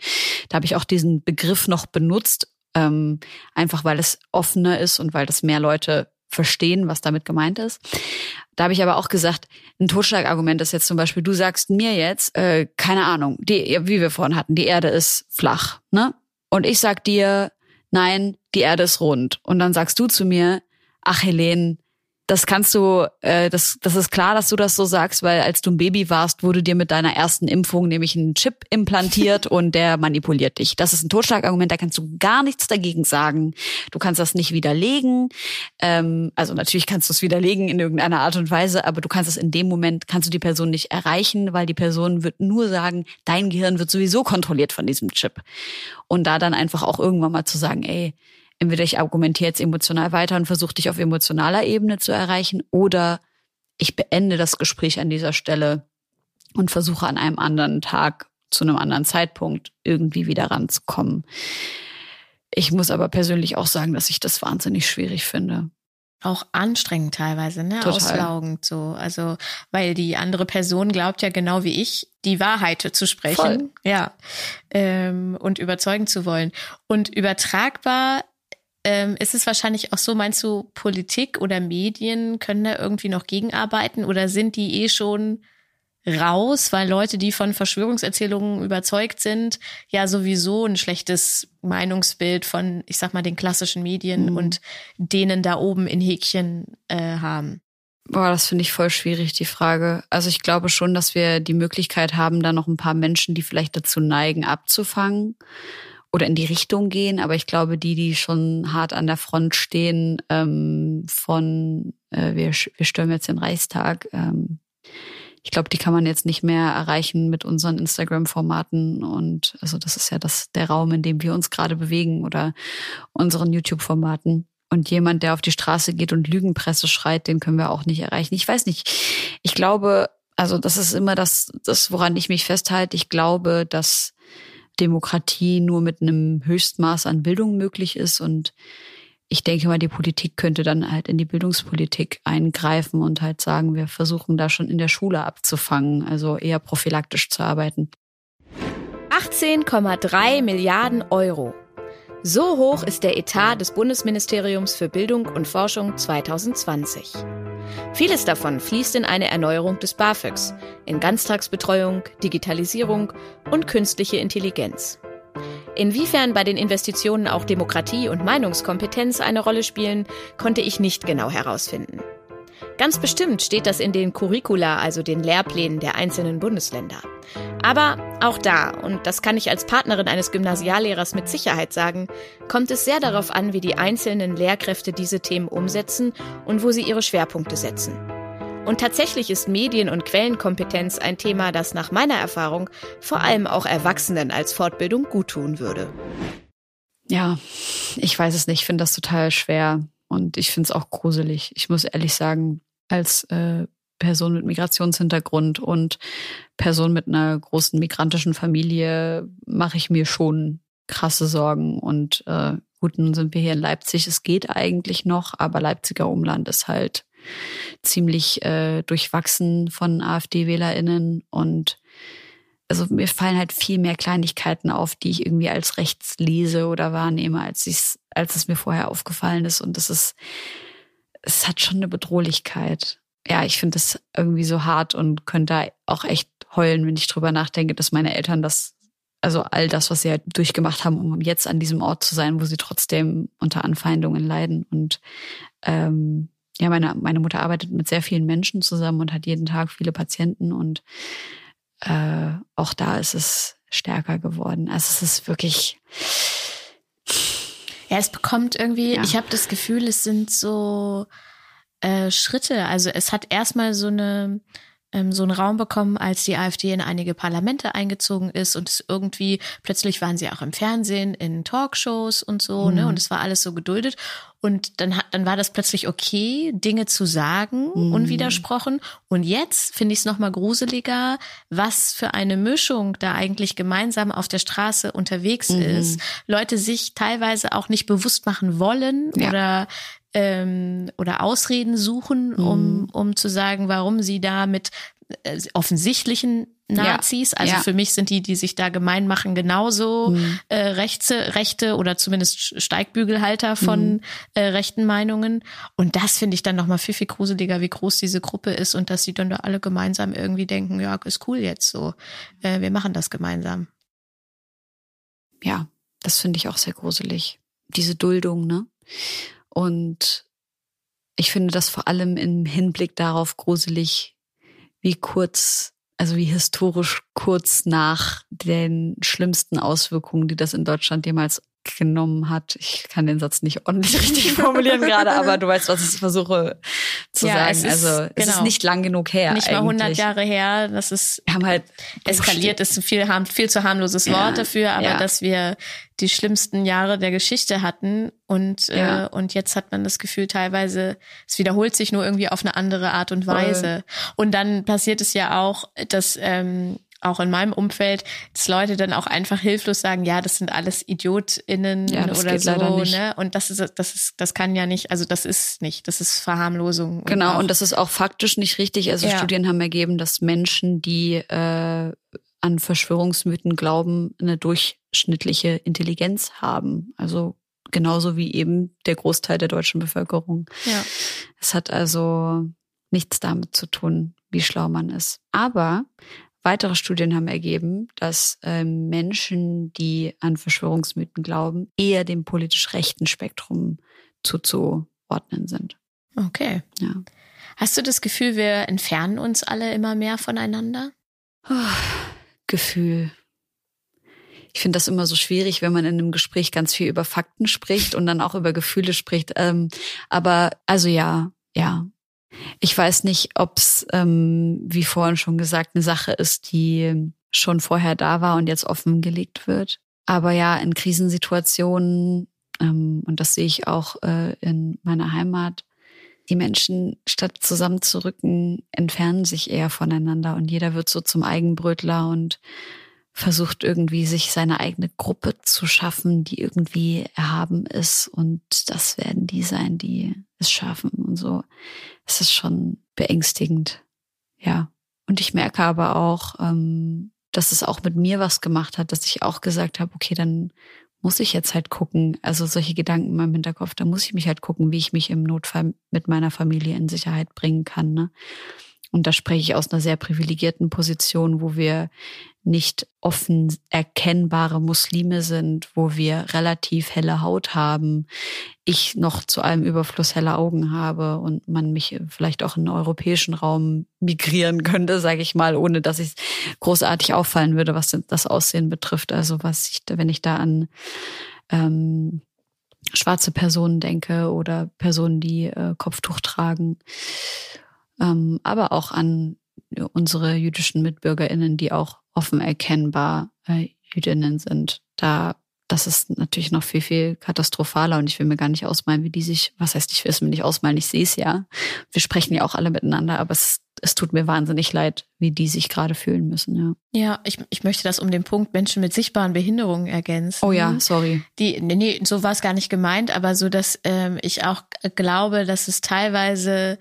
Da habe ich auch diesen Begriff noch benutzt, ähm, einfach weil es offener ist und weil das mehr Leute verstehen, was damit gemeint ist. Da habe ich aber auch gesagt, ein Totschlagargument ist jetzt zum Beispiel, du sagst mir jetzt, äh, keine Ahnung, die, wie wir vorhin hatten, die Erde ist flach, ne? Und ich sag dir, nein, die Erde ist rund. Und dann sagst du zu mir, ach Helene, das kannst du, äh, das, das ist klar, dass du das so sagst, weil als du ein Baby warst, wurde dir mit deiner ersten Impfung nämlich ein Chip implantiert und der manipuliert dich. Das ist ein Totschlagargument, da kannst du gar nichts dagegen sagen. Du kannst das nicht widerlegen. Ähm, also natürlich kannst du es widerlegen in irgendeiner Art und Weise, aber du kannst es in dem Moment, kannst du die Person nicht erreichen, weil die Person wird nur sagen, dein Gehirn wird sowieso kontrolliert von diesem Chip. Und da dann einfach auch irgendwann mal zu sagen, ey, entweder ich argumentiere jetzt emotional weiter und versuche dich auf emotionaler Ebene zu erreichen oder ich beende das Gespräch an dieser Stelle und versuche an einem anderen Tag zu einem anderen Zeitpunkt irgendwie wieder ranzukommen. Ich muss aber persönlich auch sagen, dass ich das wahnsinnig schwierig finde. Auch anstrengend teilweise, ne? Total. Auslaugend so. Also, weil die andere Person glaubt ja genau wie ich, die Wahrheit zu sprechen. Voll. Ja. Ähm, und überzeugen zu wollen. Und übertragbar ähm, ist es wahrscheinlich auch so, meinst du, Politik oder Medien können da irgendwie noch gegenarbeiten oder sind die eh schon raus, weil Leute, die von Verschwörungserzählungen überzeugt sind, ja sowieso ein schlechtes Meinungsbild von, ich sag mal, den klassischen Medien mhm. und denen da oben in Häkchen äh, haben? Boah, das finde ich voll schwierig, die Frage. Also ich glaube schon, dass wir die Möglichkeit haben, da noch ein paar Menschen, die vielleicht dazu neigen, abzufangen oder in die Richtung gehen. Aber ich glaube, die, die schon hart an der Front stehen, ähm, von äh, wir, wir stürmen jetzt den Reichstag, ähm, ich glaube, die kann man jetzt nicht mehr erreichen mit unseren Instagram-Formaten. Und also das ist ja das, der Raum, in dem wir uns gerade bewegen oder unseren YouTube-Formaten. Und jemand, der auf die Straße geht und Lügenpresse schreit, den können wir auch nicht erreichen. Ich weiß nicht. Ich glaube, also das ist immer das, das, woran ich mich festhalte. Ich glaube, dass Demokratie nur mit einem Höchstmaß an Bildung möglich ist und ich denke mal, die Politik könnte dann halt in die Bildungspolitik eingreifen und halt sagen, wir versuchen da schon in der Schule abzufangen, also eher prophylaktisch zu arbeiten. 18,3 Milliarden Euro. So hoch ist der Etat des Bundesministeriums für Bildung und Forschung 2020. Vieles davon fließt in eine Erneuerung des BAföGs, in Ganztagsbetreuung, Digitalisierung und künstliche Intelligenz. Inwiefern bei den Investitionen auch Demokratie und Meinungskompetenz eine Rolle spielen, konnte ich nicht genau herausfinden. Ganz bestimmt steht das in den Curricula, also den Lehrplänen der einzelnen Bundesländer. Aber auch da, und das kann ich als Partnerin eines Gymnasiallehrers mit Sicherheit sagen, kommt es sehr darauf an, wie die einzelnen Lehrkräfte diese Themen umsetzen und wo sie ihre Schwerpunkte setzen. Und tatsächlich ist Medien- und Quellenkompetenz ein Thema, das nach meiner Erfahrung vor allem auch Erwachsenen als Fortbildung guttun würde. Ja, ich weiß es nicht. Ich finde das total schwer und ich finde es auch gruselig. Ich muss ehrlich sagen, als äh, Person mit Migrationshintergrund und Person mit einer großen migrantischen Familie mache ich mir schon krasse Sorgen. Und äh, gut, nun sind wir hier in Leipzig. Es geht eigentlich noch, aber Leipziger Umland ist halt ziemlich äh, durchwachsen von AfD-WählerInnen und also mir fallen halt viel mehr Kleinigkeiten auf, die ich irgendwie als rechts lese oder wahrnehme, als ich als es mir vorher aufgefallen ist. Und das ist, es hat schon eine Bedrohlichkeit. Ja, ich finde es irgendwie so hart und könnte auch echt heulen, wenn ich drüber nachdenke, dass meine Eltern das, also all das, was sie halt durchgemacht haben, um jetzt an diesem Ort zu sein, wo sie trotzdem unter Anfeindungen leiden. Und ähm, ja, meine, meine Mutter arbeitet mit sehr vielen Menschen zusammen und hat jeden Tag viele Patienten und äh, auch da ist es stärker geworden. Also es ist wirklich. Ja, es bekommt irgendwie, ja. ich habe das Gefühl, es sind so äh, Schritte. Also es hat erstmal so eine ähm, so einen Raum bekommen, als die AfD in einige Parlamente eingezogen ist und es irgendwie plötzlich waren sie auch im Fernsehen, in Talkshows und so, ne? mhm. ne? Und es war alles so geduldet. Und dann hat, dann war das plötzlich okay, Dinge zu sagen, mhm. unwidersprochen. Und jetzt finde ich es nochmal gruseliger, was für eine Mischung da eigentlich gemeinsam auf der Straße unterwegs mhm. ist. Leute sich teilweise auch nicht bewusst machen wollen ja. oder ähm, oder Ausreden suchen, um, mhm. um zu sagen, warum sie da mit äh, offensichtlichen Nazis, ja, also ja. für mich sind die, die sich da gemein machen, genauso mhm. äh, rechte, rechte oder zumindest Steigbügelhalter von mhm. äh, rechten Meinungen. Und das finde ich dann nochmal viel, viel gruseliger, wie groß diese Gruppe ist und dass sie dann da alle gemeinsam irgendwie denken, ja, ist cool jetzt so. Äh, wir machen das gemeinsam. Ja, das finde ich auch sehr gruselig. Diese Duldung, ne? Und ich finde das vor allem im Hinblick darauf gruselig, wie kurz, also wie historisch kurz nach den schlimmsten Auswirkungen, die das in Deutschland jemals genommen hat. Ich kann den Satz nicht ordentlich richtig formulieren gerade, aber du weißt, was ich versuche zu ja, sagen. Es ist, also es genau. ist nicht lang genug her. Nicht mal 100 Jahre her. Das ist wir haben halt eskaliert. Ist ein viel, viel zu harmloses ja, Wort dafür, aber ja. dass wir die schlimmsten Jahre der Geschichte hatten und äh, und jetzt hat man das Gefühl, teilweise es wiederholt sich nur irgendwie auf eine andere Art und Weise. Voll. Und dann passiert es ja auch, dass ähm, auch in meinem Umfeld, dass Leute dann auch einfach hilflos sagen, ja, das sind alles IdiotInnen ja, oder so, ne? Und das ist, das ist, das kann ja nicht, also das ist nicht, das ist Verharmlosung. Genau, und, und das ist auch faktisch nicht richtig. Also ja. Studien haben ergeben, dass Menschen, die äh, an Verschwörungsmythen glauben, eine durchschnittliche Intelligenz haben. Also genauso wie eben der Großteil der deutschen Bevölkerung. Ja. Es hat also nichts damit zu tun, wie schlau man ist. Aber weitere Studien haben ergeben, dass äh, Menschen, die an Verschwörungsmythen glauben, eher dem politisch rechten Spektrum zuzuordnen sind. Okay. Ja. Hast du das Gefühl, wir entfernen uns alle immer mehr voneinander? Oh, Gefühl. Ich finde das immer so schwierig, wenn man in einem Gespräch ganz viel über Fakten spricht und dann auch über Gefühle spricht. Ähm, aber also ja, ja. Ich weiß nicht, ob es, ähm, wie vorhin schon gesagt, eine Sache ist, die schon vorher da war und jetzt offengelegt wird. Aber ja, in Krisensituationen, ähm, und das sehe ich auch äh, in meiner Heimat, die Menschen statt zusammenzurücken, entfernen sich eher voneinander und jeder wird so zum Eigenbrötler und versucht irgendwie sich seine eigene Gruppe zu schaffen, die irgendwie erhaben ist und das werden die sein, die es schaffen und so. Es ist schon beängstigend, ja. Und ich merke aber auch, ähm, dass es auch mit mir was gemacht hat, dass ich auch gesagt habe, okay, dann muss ich jetzt halt gucken, also solche Gedanken in meinem Hinterkopf, da muss ich mich halt gucken, wie ich mich im Notfall mit meiner Familie in Sicherheit bringen kann. Ne? Und da spreche ich aus einer sehr privilegierten Position, wo wir nicht offen erkennbare Muslime sind, wo wir relativ helle Haut haben, ich noch zu allem Überfluss helle Augen habe und man mich vielleicht auch in den europäischen Raum migrieren könnte, sage ich mal, ohne dass ich großartig auffallen würde, was das Aussehen betrifft. Also was ich, wenn ich da an ähm, schwarze Personen denke oder Personen, die äh, Kopftuch tragen ähm, aber auch an unsere jüdischen MitbürgerInnen, die auch offen erkennbar äh, Jüdinnen sind. Da, das ist natürlich noch viel, viel katastrophaler und ich will mir gar nicht ausmalen, wie die sich, was heißt, ich will es mir nicht ausmalen, ich sehe es ja. Wir sprechen ja auch alle miteinander, aber es es tut mir wahnsinnig leid, wie die sich gerade fühlen müssen, ja. Ja, ich, ich möchte das um den Punkt Menschen mit sichtbaren Behinderungen ergänzen. Oh ja, sorry. Die, nee, nee so war es gar nicht gemeint, aber so, dass ähm, ich auch glaube, dass es teilweise,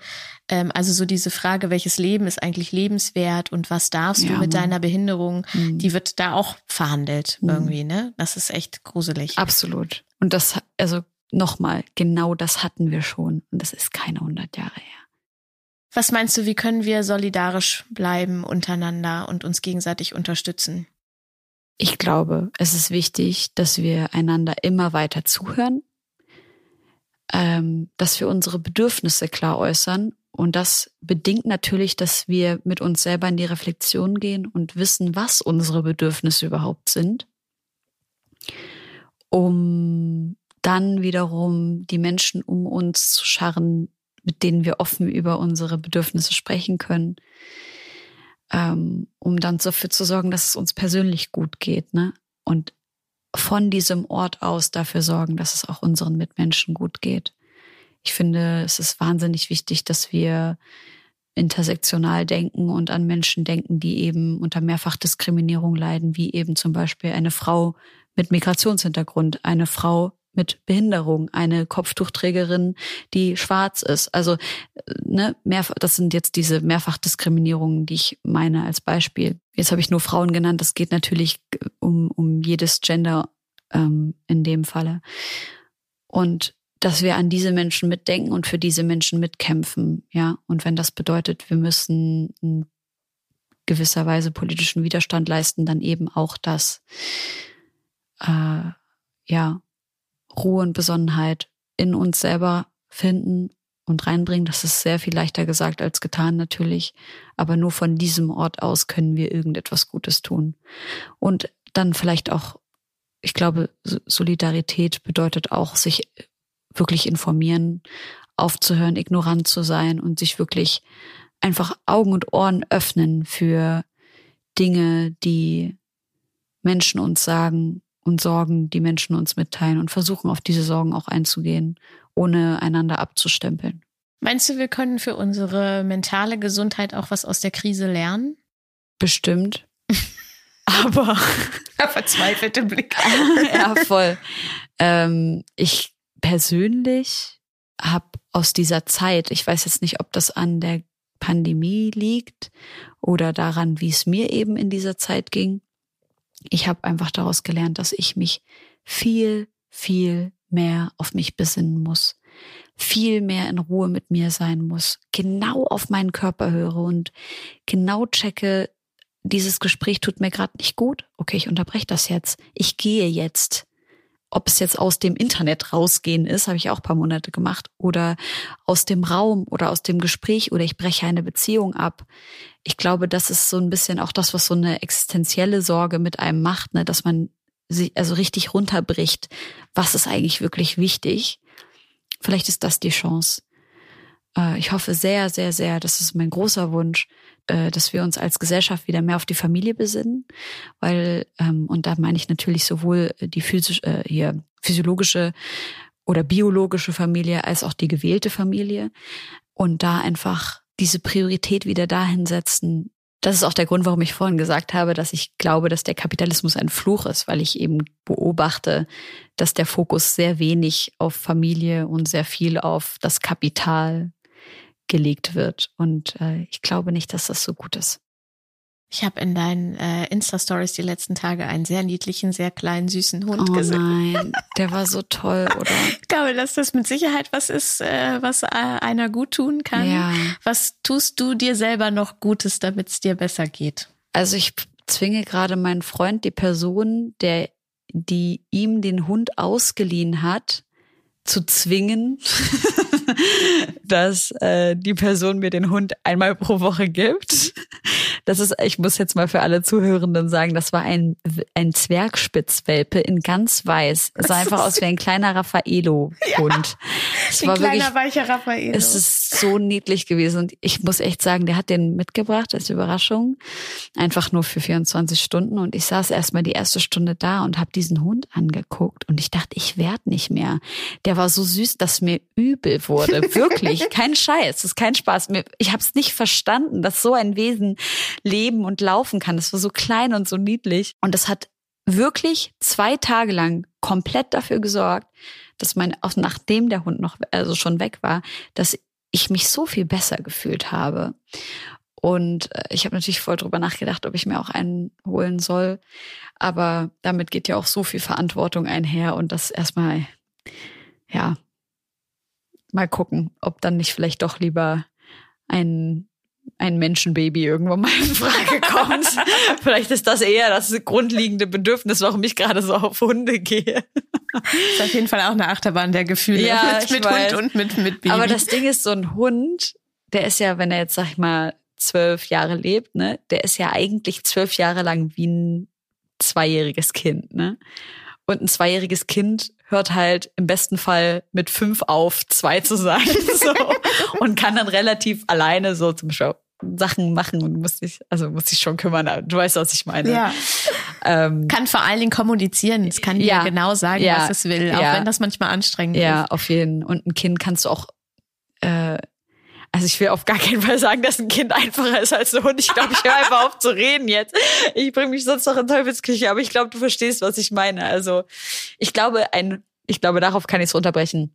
ähm, also so diese Frage, welches Leben ist eigentlich lebenswert und was darfst ja, du mit deiner Behinderung, mhm. die wird da auch verhandelt mhm. irgendwie, ne? Das ist echt gruselig. Absolut. Und das, also nochmal, genau das hatten wir schon. Und das ist keine 100 Jahre her. Was meinst du, wie können wir solidarisch bleiben untereinander und uns gegenseitig unterstützen? Ich glaube, es ist wichtig, dass wir einander immer weiter zuhören, ähm, dass wir unsere Bedürfnisse klar äußern. Und das bedingt natürlich, dass wir mit uns selber in die Reflexion gehen und wissen, was unsere Bedürfnisse überhaupt sind, um dann wiederum die Menschen um uns zu scharren, mit denen wir offen über unsere Bedürfnisse sprechen können, ähm, um dann dafür zu sorgen, dass es uns persönlich gut geht, ne? Und von diesem Ort aus dafür sorgen, dass es auch unseren Mitmenschen gut geht. Ich finde, es ist wahnsinnig wichtig, dass wir intersektional denken und an Menschen denken, die eben unter Mehrfachdiskriminierung leiden, wie eben zum Beispiel eine Frau mit Migrationshintergrund, eine Frau mit Behinderung, eine Kopftuchträgerin, die schwarz ist. Also ne, mehr, das sind jetzt diese Mehrfachdiskriminierungen, die ich meine als Beispiel. Jetzt habe ich nur Frauen genannt. Das geht natürlich um, um jedes Gender ähm, in dem Falle. Und dass wir an diese Menschen mitdenken und für diese Menschen mitkämpfen, ja. Und wenn das bedeutet, wir müssen in gewisser Weise politischen Widerstand leisten, dann eben auch das. Äh, ja, Ruhe und Besonnenheit in uns selber finden und reinbringen. Das ist sehr viel leichter gesagt als getan natürlich. Aber nur von diesem Ort aus können wir irgendetwas Gutes tun. Und dann vielleicht auch, ich glaube, Solidarität bedeutet auch, sich wirklich informieren, aufzuhören, ignorant zu sein und sich wirklich einfach Augen und Ohren öffnen für Dinge, die Menschen uns sagen und Sorgen, die Menschen uns mitteilen und versuchen auf diese Sorgen auch einzugehen, ohne einander abzustempeln. Meinst du, wir können für unsere mentale Gesundheit auch was aus der Krise lernen? Bestimmt. Aber verzweifelte Blick. ja, voll. Ähm, ich persönlich habe aus dieser Zeit, ich weiß jetzt nicht, ob das an der Pandemie liegt oder daran, wie es mir eben in dieser Zeit ging, ich habe einfach daraus gelernt, dass ich mich viel, viel mehr auf mich besinnen muss, viel mehr in Ruhe mit mir sein muss, genau auf meinen Körper höre und genau checke, dieses Gespräch tut mir gerade nicht gut. Okay, ich unterbreche das jetzt. Ich gehe jetzt. Ob es jetzt aus dem Internet rausgehen ist, habe ich auch paar Monate gemacht, oder aus dem Raum oder aus dem Gespräch oder ich breche eine Beziehung ab. Ich glaube, das ist so ein bisschen auch das, was so eine existenzielle Sorge mit einem macht, ne, dass man sie also richtig runterbricht. Was ist eigentlich wirklich wichtig? Vielleicht ist das die Chance. Äh, ich hoffe sehr, sehr, sehr, das ist mein großer Wunsch, äh, dass wir uns als Gesellschaft wieder mehr auf die Familie besinnen, weil ähm, und da meine ich natürlich sowohl die physisch, äh, hier physiologische oder biologische Familie als auch die gewählte Familie und da einfach diese Priorität wieder dahin setzen. Das ist auch der Grund, warum ich vorhin gesagt habe, dass ich glaube, dass der Kapitalismus ein Fluch ist, weil ich eben beobachte, dass der Fokus sehr wenig auf Familie und sehr viel auf das Kapital gelegt wird. Und äh, ich glaube nicht, dass das so gut ist. Ich habe in deinen äh, Insta-Stories die letzten Tage einen sehr niedlichen, sehr kleinen, süßen Hund oh gesehen. Nein, der war so toll, oder? Ich glaube, dass das mit Sicherheit was ist, äh, was äh, einer gut tun kann. Ja. Was tust du dir selber noch Gutes, damit es dir besser geht? Also ich zwinge gerade meinen Freund, die Person, der die ihm den Hund ausgeliehen hat, zu zwingen, dass äh, die Person mir den Hund einmal pro Woche gibt. Das ist, ich muss jetzt mal für alle Zuhörenden sagen, das war ein, ein Zwergspitzwelpe in ganz weiß. Es sah einfach aus wie ein kleiner Raffaello-Hund. Ja, ein kleiner, wirklich, weicher Raffaello. Es ist so niedlich gewesen und ich muss echt sagen, der hat den mitgebracht als Überraschung. Einfach nur für 24 Stunden und ich saß erstmal die erste Stunde da und habe diesen Hund angeguckt und ich dachte, ich werd nicht mehr. Der war so süß, dass mir übel wurde. Wirklich, kein Scheiß, das ist kein Spaß. Ich habe es nicht verstanden, dass so ein Wesen leben und laufen kann. Das war so klein und so niedlich. Und das hat wirklich zwei Tage lang komplett dafür gesorgt, dass mein, auch nachdem der Hund noch, also schon weg war, dass ich mich so viel besser gefühlt habe. Und äh, ich habe natürlich voll drüber nachgedacht, ob ich mir auch einen holen soll. Aber damit geht ja auch so viel Verantwortung einher und das erstmal, ja, mal gucken, ob dann nicht vielleicht doch lieber ein ein Menschenbaby irgendwann mal in Frage kommt. Vielleicht ist das eher das grundlegende Bedürfnis, warum ich gerade so auf Hunde gehe. Ist auf jeden Fall auch eine Achterbahn der Gefühle ja, mit, mit Hund und mit, mit Baby. Aber das Ding ist, so ein Hund, der ist ja, wenn er jetzt, sag ich mal, zwölf Jahre lebt, ne, der ist ja eigentlich zwölf Jahre lang wie ein zweijähriges Kind, ne? Und ein zweijähriges Kind hört halt im besten Fall mit fünf auf, zwei zu sein. So. und kann dann relativ alleine so zum Show Sachen machen und muss sich, also muss sich schon kümmern. Du weißt, was ich meine. Ja. Ähm, kann vor allen Dingen kommunizieren. Es kann dir ja, genau sagen, ja, was es will, auch ja, wenn das manchmal anstrengend ja, ist. Ja, auf jeden. Und ein Kind kannst du auch, äh, also ich will auf gar keinen Fall sagen, dass ein Kind einfacher ist als ein Hund. Ich glaube, ich höre einfach auf zu reden jetzt. Ich bringe mich sonst noch in Teufelsküche, aber ich glaube, du verstehst, was ich meine. Also ich glaube, ein, ich glaube, darauf kann ich es runterbrechen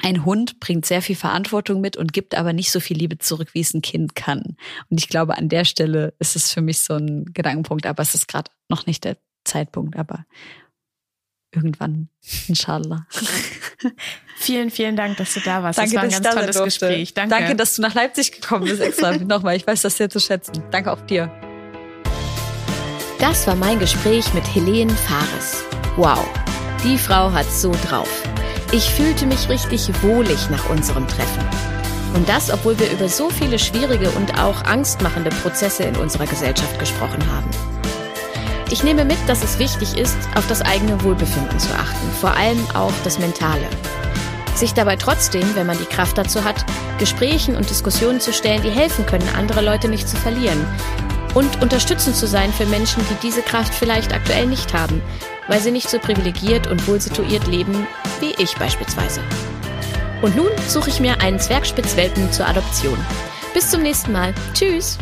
ein Hund bringt sehr viel Verantwortung mit und gibt aber nicht so viel Liebe zurück, wie es ein Kind kann. Und ich glaube, an der Stelle ist es für mich so ein Gedankenpunkt, aber es ist gerade noch nicht der Zeitpunkt, aber irgendwann, inshallah. Vielen, vielen Dank, dass du da warst. Danke, das war ein ganz tolles durfte. Gespräch. Danke. Danke, dass du nach Leipzig gekommen bist extra. Nochmal, ich weiß das sehr zu schätzen. Danke auch dir. Das war mein Gespräch mit Helene Fares. Wow, die Frau hat so drauf. Ich fühlte mich richtig wohlig nach unserem Treffen. Und das, obwohl wir über so viele schwierige und auch angstmachende Prozesse in unserer Gesellschaft gesprochen haben. Ich nehme mit, dass es wichtig ist, auf das eigene Wohlbefinden zu achten, vor allem auch das Mentale. Sich dabei trotzdem, wenn man die Kraft dazu hat, Gesprächen und Diskussionen zu stellen, die helfen können, andere Leute nicht zu verlieren. Und unterstützend zu sein für Menschen, die diese Kraft vielleicht aktuell nicht haben, weil sie nicht so privilegiert und wohlsituiert leben wie ich beispielsweise. Und nun suche ich mir einen Zwergspitzwelpen zur Adoption. Bis zum nächsten Mal. Tschüss!